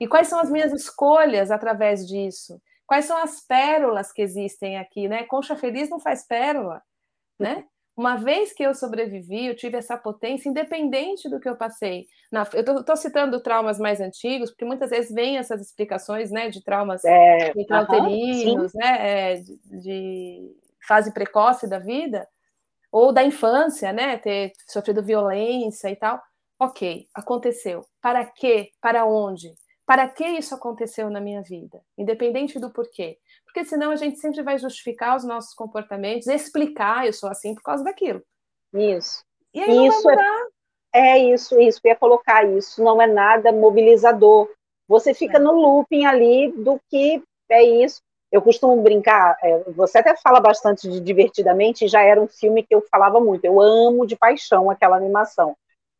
E quais são as minhas escolhas através disso? Quais são as pérolas que existem aqui, né? Concha feliz não faz pérola, né? Uma vez que eu sobrevivi, eu tive essa potência, independente do que eu passei. Na, eu estou citando traumas mais antigos, porque muitas vezes vêm essas explicações, né, de traumas é, intrauterinos, uh -huh, né, é, de, de fase precoce da vida, ou da infância, né, ter sofrido violência e tal. Ok, aconteceu. Para quê? Para onde? Para que isso aconteceu na minha vida, independente do porquê. Porque senão a gente sempre vai justificar os nossos comportamentos, explicar, eu sou assim por causa daquilo. Isso. E aí isso é, é isso, isso, eu ia colocar isso, não é nada mobilizador. Você fica é. no looping ali do que é isso. Eu costumo brincar, é, você até fala bastante de Divertidamente, já era um filme que eu falava muito, eu amo de paixão aquela animação.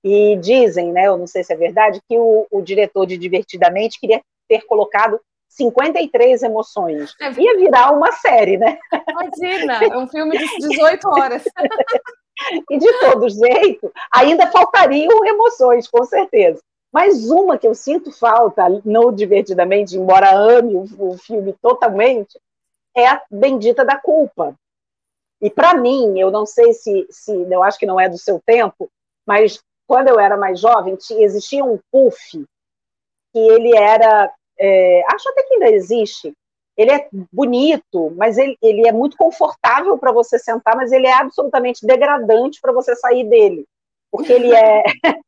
E dizem, né, eu não sei se é verdade, que o, o diretor de Divertidamente queria ter colocado 53 emoções. É. Ia virar uma série, né? Imagina, é um filme de 18 horas. e de todo jeito, ainda faltariam emoções, com certeza. Mas uma que eu sinto falta no Divertidamente, embora ame o, o filme totalmente, é a bendita da culpa. E para mim, eu não sei se, se, eu acho que não é do seu tempo, mas quando eu era mais jovem, existia um puff que ele era, é, acho até que ainda existe, ele é bonito, mas ele, ele é muito confortável para você sentar, mas ele é absolutamente degradante para você sair dele, porque ele é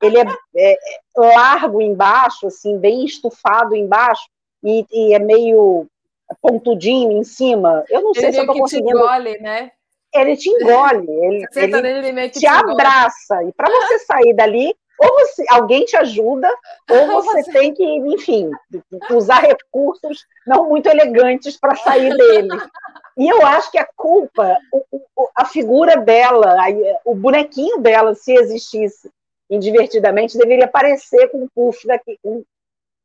ele é, é, largo embaixo, assim, bem estufado embaixo e, e, é meio pontudinho em cima. Eu não sei ele se eu estou conseguindo. Te engole, né? Ele te engole, ele, ele, ele te, te abraça e para você sair dali ou você, alguém te ajuda, ou você tem que, enfim, usar recursos não muito elegantes para sair dele. E eu acho que a culpa, a figura dela, o bonequinho dela, se existisse indivertidamente, deveria aparecer com o puff daqui.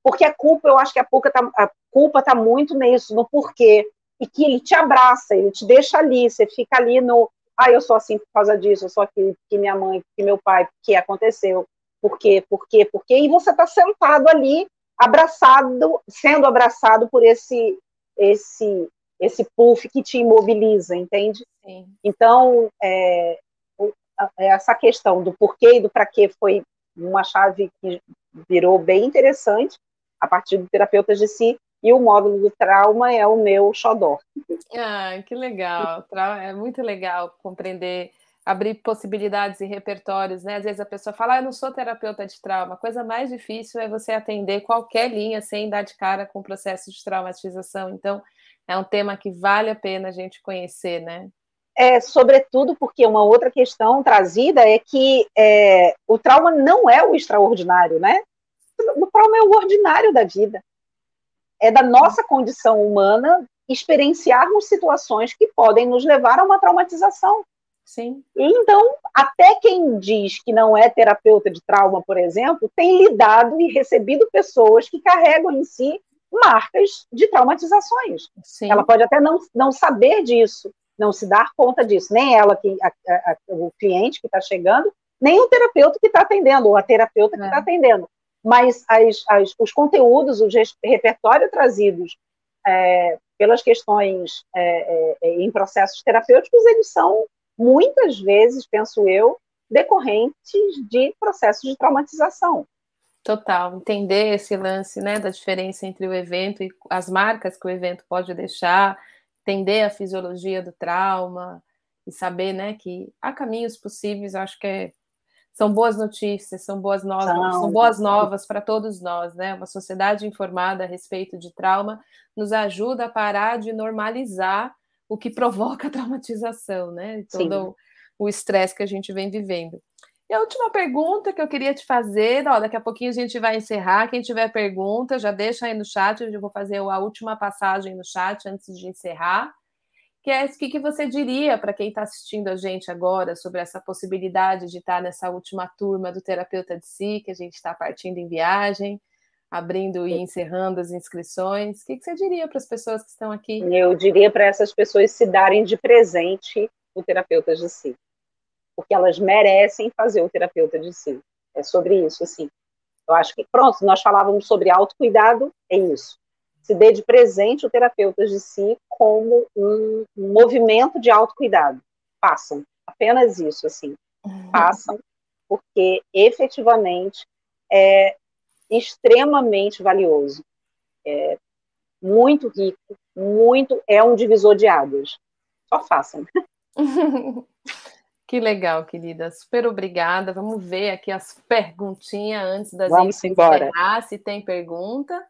Porque a culpa, eu acho que a culpa está a culpa tá muito nisso, no porquê. E que ele te abraça, ele te deixa ali, você fica ali no. Ah, eu sou assim por causa disso, eu sou aqui, que minha mãe, que meu pai, que aconteceu por quê, por quê, por quê, e você está sentado ali, abraçado, sendo abraçado por esse, esse, esse puff que te imobiliza, entende? Sim. Então, é, essa questão do porquê e do para quê foi uma chave que virou bem interessante a partir do terapeuta de si, e o módulo do trauma é o meu xodó. Ah, que legal. É muito legal compreender abrir possibilidades e repertórios, né? Às vezes a pessoa fala, ah, eu não sou terapeuta de trauma. A coisa mais difícil é você atender qualquer linha sem dar de cara com o processo de traumatização. Então, é um tema que vale a pena a gente conhecer, né? É, sobretudo porque uma outra questão trazida é que é, o trauma não é o extraordinário, né? O trauma é o ordinário da vida. É da nossa condição humana experienciarmos situações que podem nos levar a uma traumatização. Sim. Então, até quem diz que não é terapeuta de trauma, por exemplo, tem lidado e recebido pessoas que carregam em si marcas de traumatizações. Sim. Ela pode até não, não saber disso, não se dar conta disso, nem ela, que, a, a, o cliente que está chegando, nem o terapeuta que está atendendo, ou a terapeuta que está é. atendendo. Mas as, as, os conteúdos, o repertório trazidos é, pelas questões é, é, em processos terapêuticos, eles são muitas vezes, penso eu, decorrentes de processos de traumatização. Total, entender esse lance, né, da diferença entre o evento e as marcas que o evento pode deixar, entender a fisiologia do trauma e saber, né, que há caminhos possíveis, acho que é, são boas notícias, são boas novas, são, são boas novas para todos nós, né? Uma sociedade informada a respeito de trauma nos ajuda a parar de normalizar o que provoca a traumatização, né? Todo Sim. o estresse que a gente vem vivendo. E a última pergunta que eu queria te fazer, ó, daqui a pouquinho a gente vai encerrar. Quem tiver pergunta, já deixa aí no chat, eu vou fazer a última passagem no chat antes de encerrar. Que é o que, que você diria para quem está assistindo a gente agora sobre essa possibilidade de estar nessa última turma do terapeuta de si, que a gente está partindo em viagem abrindo e encerrando as inscrições. O que, você diria para as pessoas que estão aqui? Eu diria para essas pessoas se darem de presente o terapeuta de si, porque elas merecem fazer o terapeuta de si. É sobre isso, assim. Eu acho que, pronto, nós falávamos sobre autocuidado, é isso. Se dê de presente o terapeuta de si como um movimento de autocuidado. Façam, apenas isso, assim. Façam, porque efetivamente é, extremamente valioso. É muito rico, muito, é um divisor de águas. Só façam. Que legal, querida. Super obrigada. Vamos ver aqui as perguntinhas antes da Vamos gente embora. encerrar, se tem pergunta.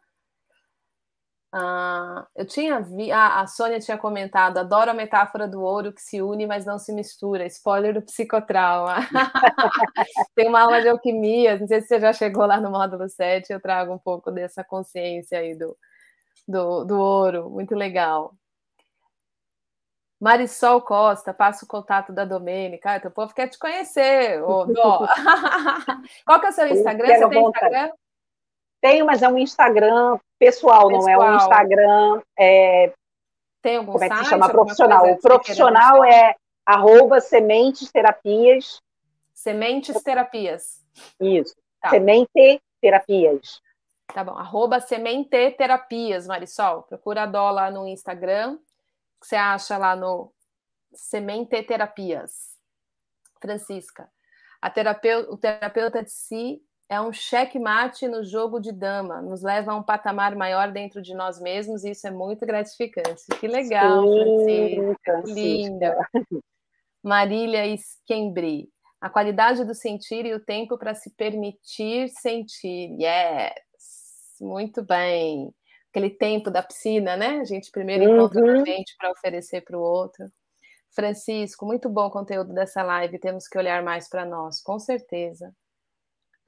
Ah, eu tinha vi, ah, a Sônia tinha comentado, adoro a metáfora do ouro que se une, mas não se mistura. Spoiler do psicotrauma. Tem uma aula de alquimia, não sei se você já chegou lá no módulo 7, eu trago um pouco dessa consciência aí do, do, do ouro, muito legal. Marisol Costa, passa o contato da Domênica. Ah, o povo quer te conhecer, ô Dó. Qual que é o seu Instagram? Você tem Instagram? Tenho, mas é um Instagram pessoal, pessoal. não é um Instagram. É, Tem algum como é que se chama? Profissional. O profissional é arroba sementes terapias. Sementes terapias. Isso. Tá. Semente terapias. Tá bom. Arroba semente terapias, Marisol. Procura a Dó lá no Instagram. Que você acha lá no, Semente Terapias. Francisca, a terapeuta, o terapeuta de si é um checkmate no jogo de dama, nos leva a um patamar maior dentro de nós mesmos e isso é muito gratificante. Que legal, Sim, Francisca. Linda. Marília Esquembri. A qualidade do sentir e o tempo para se permitir sentir. Yes! Muito bem. Aquele tempo da piscina, né? A gente primeiro uhum. encontra a mente para oferecer para o outro. Francisco, muito bom o conteúdo dessa live. Temos que olhar mais para nós, com certeza.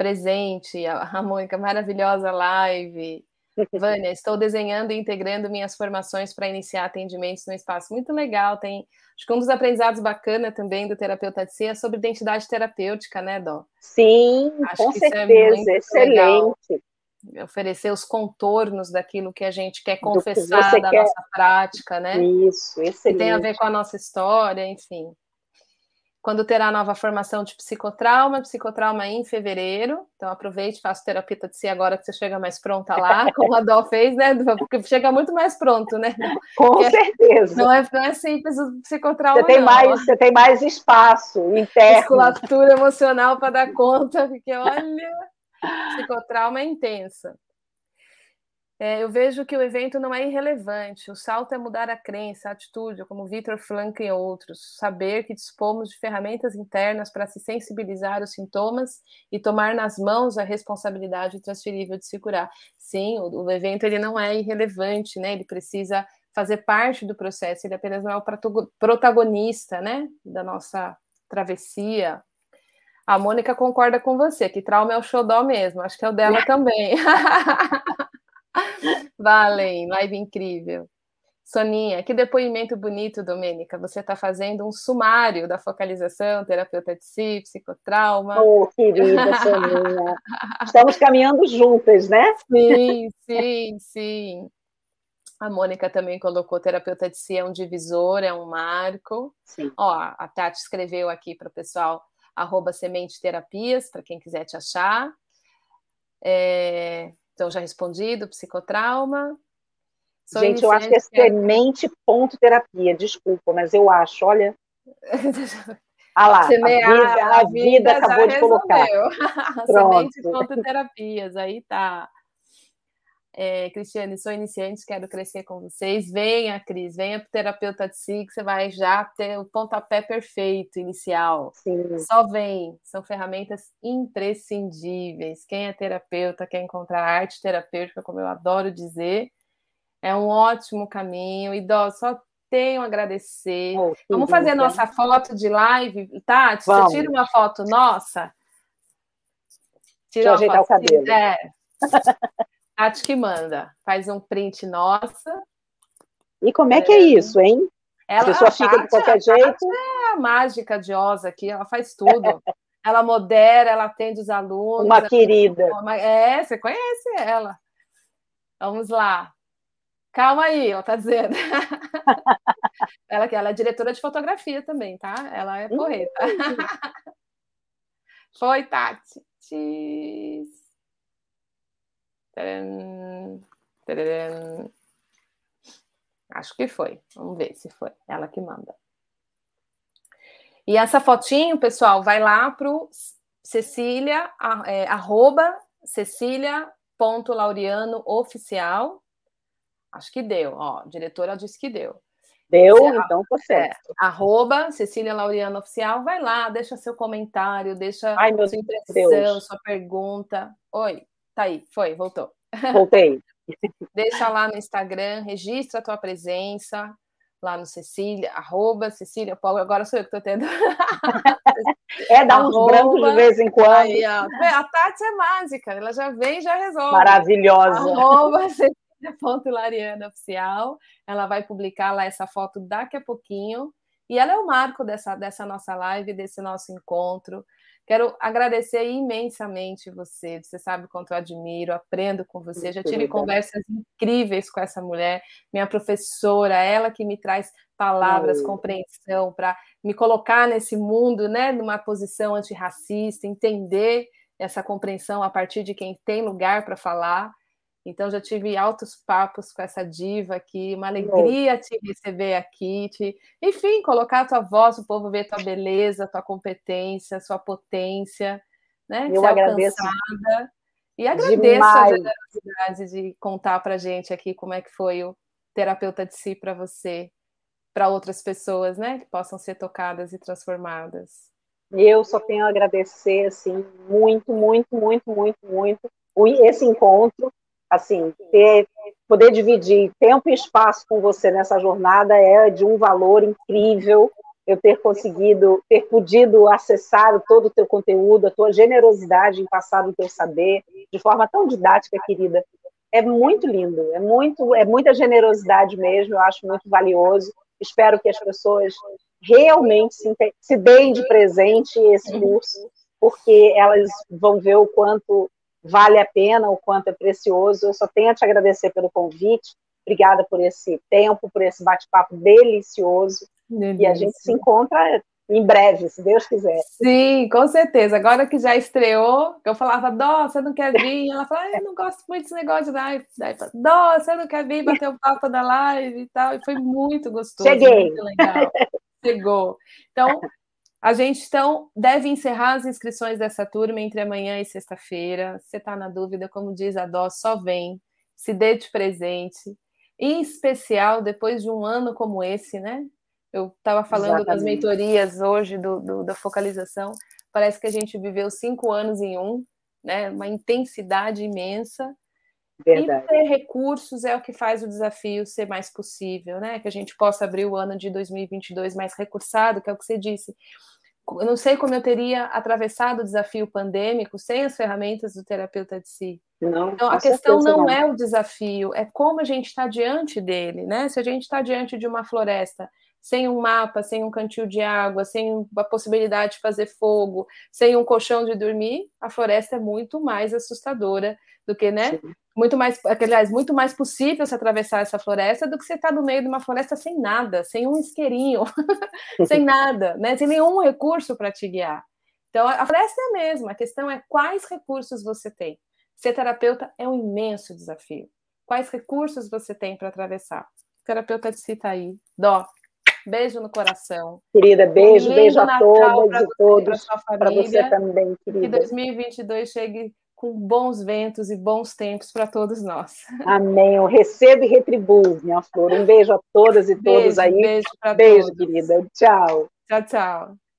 Presente, a Mônica, maravilhosa live. Vânia, estou desenhando e integrando minhas formações para iniciar atendimentos no espaço. Muito legal, tem. Acho que um dos aprendizados bacana também do terapeuta de si é sobre identidade terapêutica, né, Dó? Sim, Acho com é certeza, é excelente. Legal oferecer os contornos daquilo que a gente quer confessar que da quer... nossa prática, né? Isso, excelente. Que tem a ver com a nossa história, enfim. Quando terá a nova formação de psicotrauma, psicotrauma em fevereiro. Então aproveite, faça terapia de si agora que você chega mais pronta lá, como a Dó fez, né? Porque chega muito mais pronto, né? Com Porque certeza. Não é, não é simples o psicotrauma. Você tem, não. Mais, você tem mais espaço interno. Musculatura emocional para dar conta, porque olha. Psicotrauma é intensa. É, eu vejo que o evento não é irrelevante. O salto é mudar a crença, a atitude, como Victor Frank e outros. Saber que dispomos de ferramentas internas para se sensibilizar aos sintomas e tomar nas mãos a responsabilidade transferível de se curar. Sim, o, o evento ele não é irrelevante, né? Ele precisa fazer parte do processo. Ele apenas não é o protagonista, né? Da nossa travessia, a Mônica concorda com você, que trauma é o xodó mesmo, acho que é o dela também. Valem, live incrível. Soninha, que depoimento bonito, Domênica. Você está fazendo um sumário da focalização, terapeuta de si, psicotrauma. Oh, querida Soninha. Estamos caminhando juntas, né? Sim, sim, sim. A Mônica também colocou terapeuta de si é um divisor, é um marco. Sim. Ó, a Tati escreveu aqui para o pessoal arroba Semente Terapias, para quem quiser te achar. É, então, já respondi do psicotrauma. Gente, eu acho que é semente ponto terapia, desculpa, mas eu acho, olha. Ah lá, Semear, a vida, a vida acabou de resolveu. colocar. semente ponto terapias, aí tá. É, Cristiane, sou iniciante, quero crescer com vocês. Venha, Cris, venha para o terapeuta de si, que você vai já ter o pontapé perfeito inicial. Sim. Só vem, são ferramentas imprescindíveis. Quem é terapeuta, quer encontrar arte terapêutica, como eu adoro dizer, é um ótimo caminho. E Dó, só tenho a agradecer. Oh, Vamos fazer a nossa foto de live, Tati? Vamos. Você tira uma foto nossa? Tira Deixa ajeitar foto. o cabelo. É. Tati que manda, faz um print nossa. E como é que é, é isso, hein? Ela, a pessoa fica Tati, de qualquer jeito. É a mágica de Oz aqui, ela faz tudo. ela modera, ela atende os alunos. Uma querida. É, você conhece ela. Vamos lá. Calma aí, ela tá dizendo. ela, ela é diretora de fotografia também, tá? Ela é porreta. Foi, Tati. Acho que foi. Vamos ver se foi. Ela que manda. E essa fotinho, pessoal, vai lá para o Cecília, é, arroba oficial. Acho que deu, ó. A diretora disse que deu. Deu, Você, então tá certo. É, arroba Cecília Laureano Oficial, vai lá, deixa seu comentário, deixa Ai, sua impressão, Deus. sua pergunta. Oi, Tá aí, foi, voltou. Voltei. Deixa lá no Instagram, registra a tua presença lá no Cecília, arroba Cecília Paulo, agora sou eu que estou tendo. é, dá uns brancos de vez em quando. Aí, a Tati é mágica, ela já vem e já resolve. Maravilhosa. Arroba Cecília.lariana Oficial, ela vai publicar lá essa foto daqui a pouquinho, e ela é o marco dessa, dessa nossa live, desse nosso encontro. Quero agradecer imensamente você. Você sabe quanto eu admiro, aprendo com você. Já tive conversas incríveis com essa mulher, minha professora, ela que me traz palavras, compreensão para me colocar nesse mundo, né, numa posição antirracista, entender essa compreensão a partir de quem tem lugar para falar. Então já tive altos papos com essa diva aqui, uma alegria te receber aqui, te, enfim, colocar a tua voz, o povo ver tua beleza, tua competência, sua potência, né? Eu agradeço. E agradeço Demais. a generosidade de contar para gente aqui como é que foi o terapeuta de si para você, para outras pessoas, né, que possam ser tocadas e transformadas. Eu só tenho a agradecer, assim, muito, muito, muito, muito, muito esse encontro, assim, ter, poder dividir tempo e espaço com você nessa jornada é de um valor incrível. Eu ter conseguido, ter podido acessar todo o teu conteúdo, a tua generosidade em passar o teu saber de forma tão didática, querida, é muito lindo, é muito, é muita generosidade mesmo. Eu acho muito valioso. Espero que as pessoas realmente se, se deem de presente esse curso, porque elas vão ver o quanto vale a pena, o quanto é precioso. Eu só tenho a te agradecer pelo convite. Obrigada por esse tempo, por esse bate-papo delicioso. Delícia. E a gente se encontra em breve, se Deus quiser. Sim, com certeza. Agora que já estreou, eu falava, Dó, você não quer vir? Ela falou, eu não gosto muito desse negócio de live. Daí, Dó, você não quer vir bater o papo da live e tal. E foi muito gostoso. Cheguei. Muito legal. Chegou. Então, a gente então deve encerrar as inscrições dessa turma entre amanhã e sexta-feira. Você está na dúvida, como diz a Dó, só vem, se dê de presente. Em especial, depois de um ano como esse, né? Eu estava falando Exatamente. das mentorias hoje, do, do, da focalização. Parece que a gente viveu cinco anos em um, né? Uma intensidade imensa. Verdade. E ter recursos é o que faz o desafio ser mais possível, né? Que a gente possa abrir o ano de 2022 mais recursado, que é o que você disse. Eu não sei como eu teria atravessado o desafio pandêmico sem as ferramentas do terapeuta de si. Não, então, a questão não, não é o desafio, é como a gente está diante dele, né? Se a gente está diante de uma floresta sem um mapa, sem um cantil de água, sem a possibilidade de fazer fogo, sem um colchão de dormir, a floresta é muito mais assustadora do que, né? Sim. Muito mais, aliás, muito mais possível se atravessar essa floresta do que você estar tá no meio de uma floresta sem nada, sem um isqueirinho, sem nada, né? Sem nenhum recurso para te guiar. Então, a floresta é a mesma, a questão é quais recursos você tem. Ser terapeuta é um imenso desafio. Quais recursos você tem para atravessar? O terapeuta de si está aí. Dó, Beijo no coração. Querida, beijo, um beijo a todas e todos. Para você também, querida. Que 2022 chegue com bons ventos e bons tempos para todos nós. Amém. Eu recebo e retribuo, minha flor. Um beijo a todas e beijo, todos aí. Beijo para Beijo, todos. querida. Tchau. Tchau, tchau.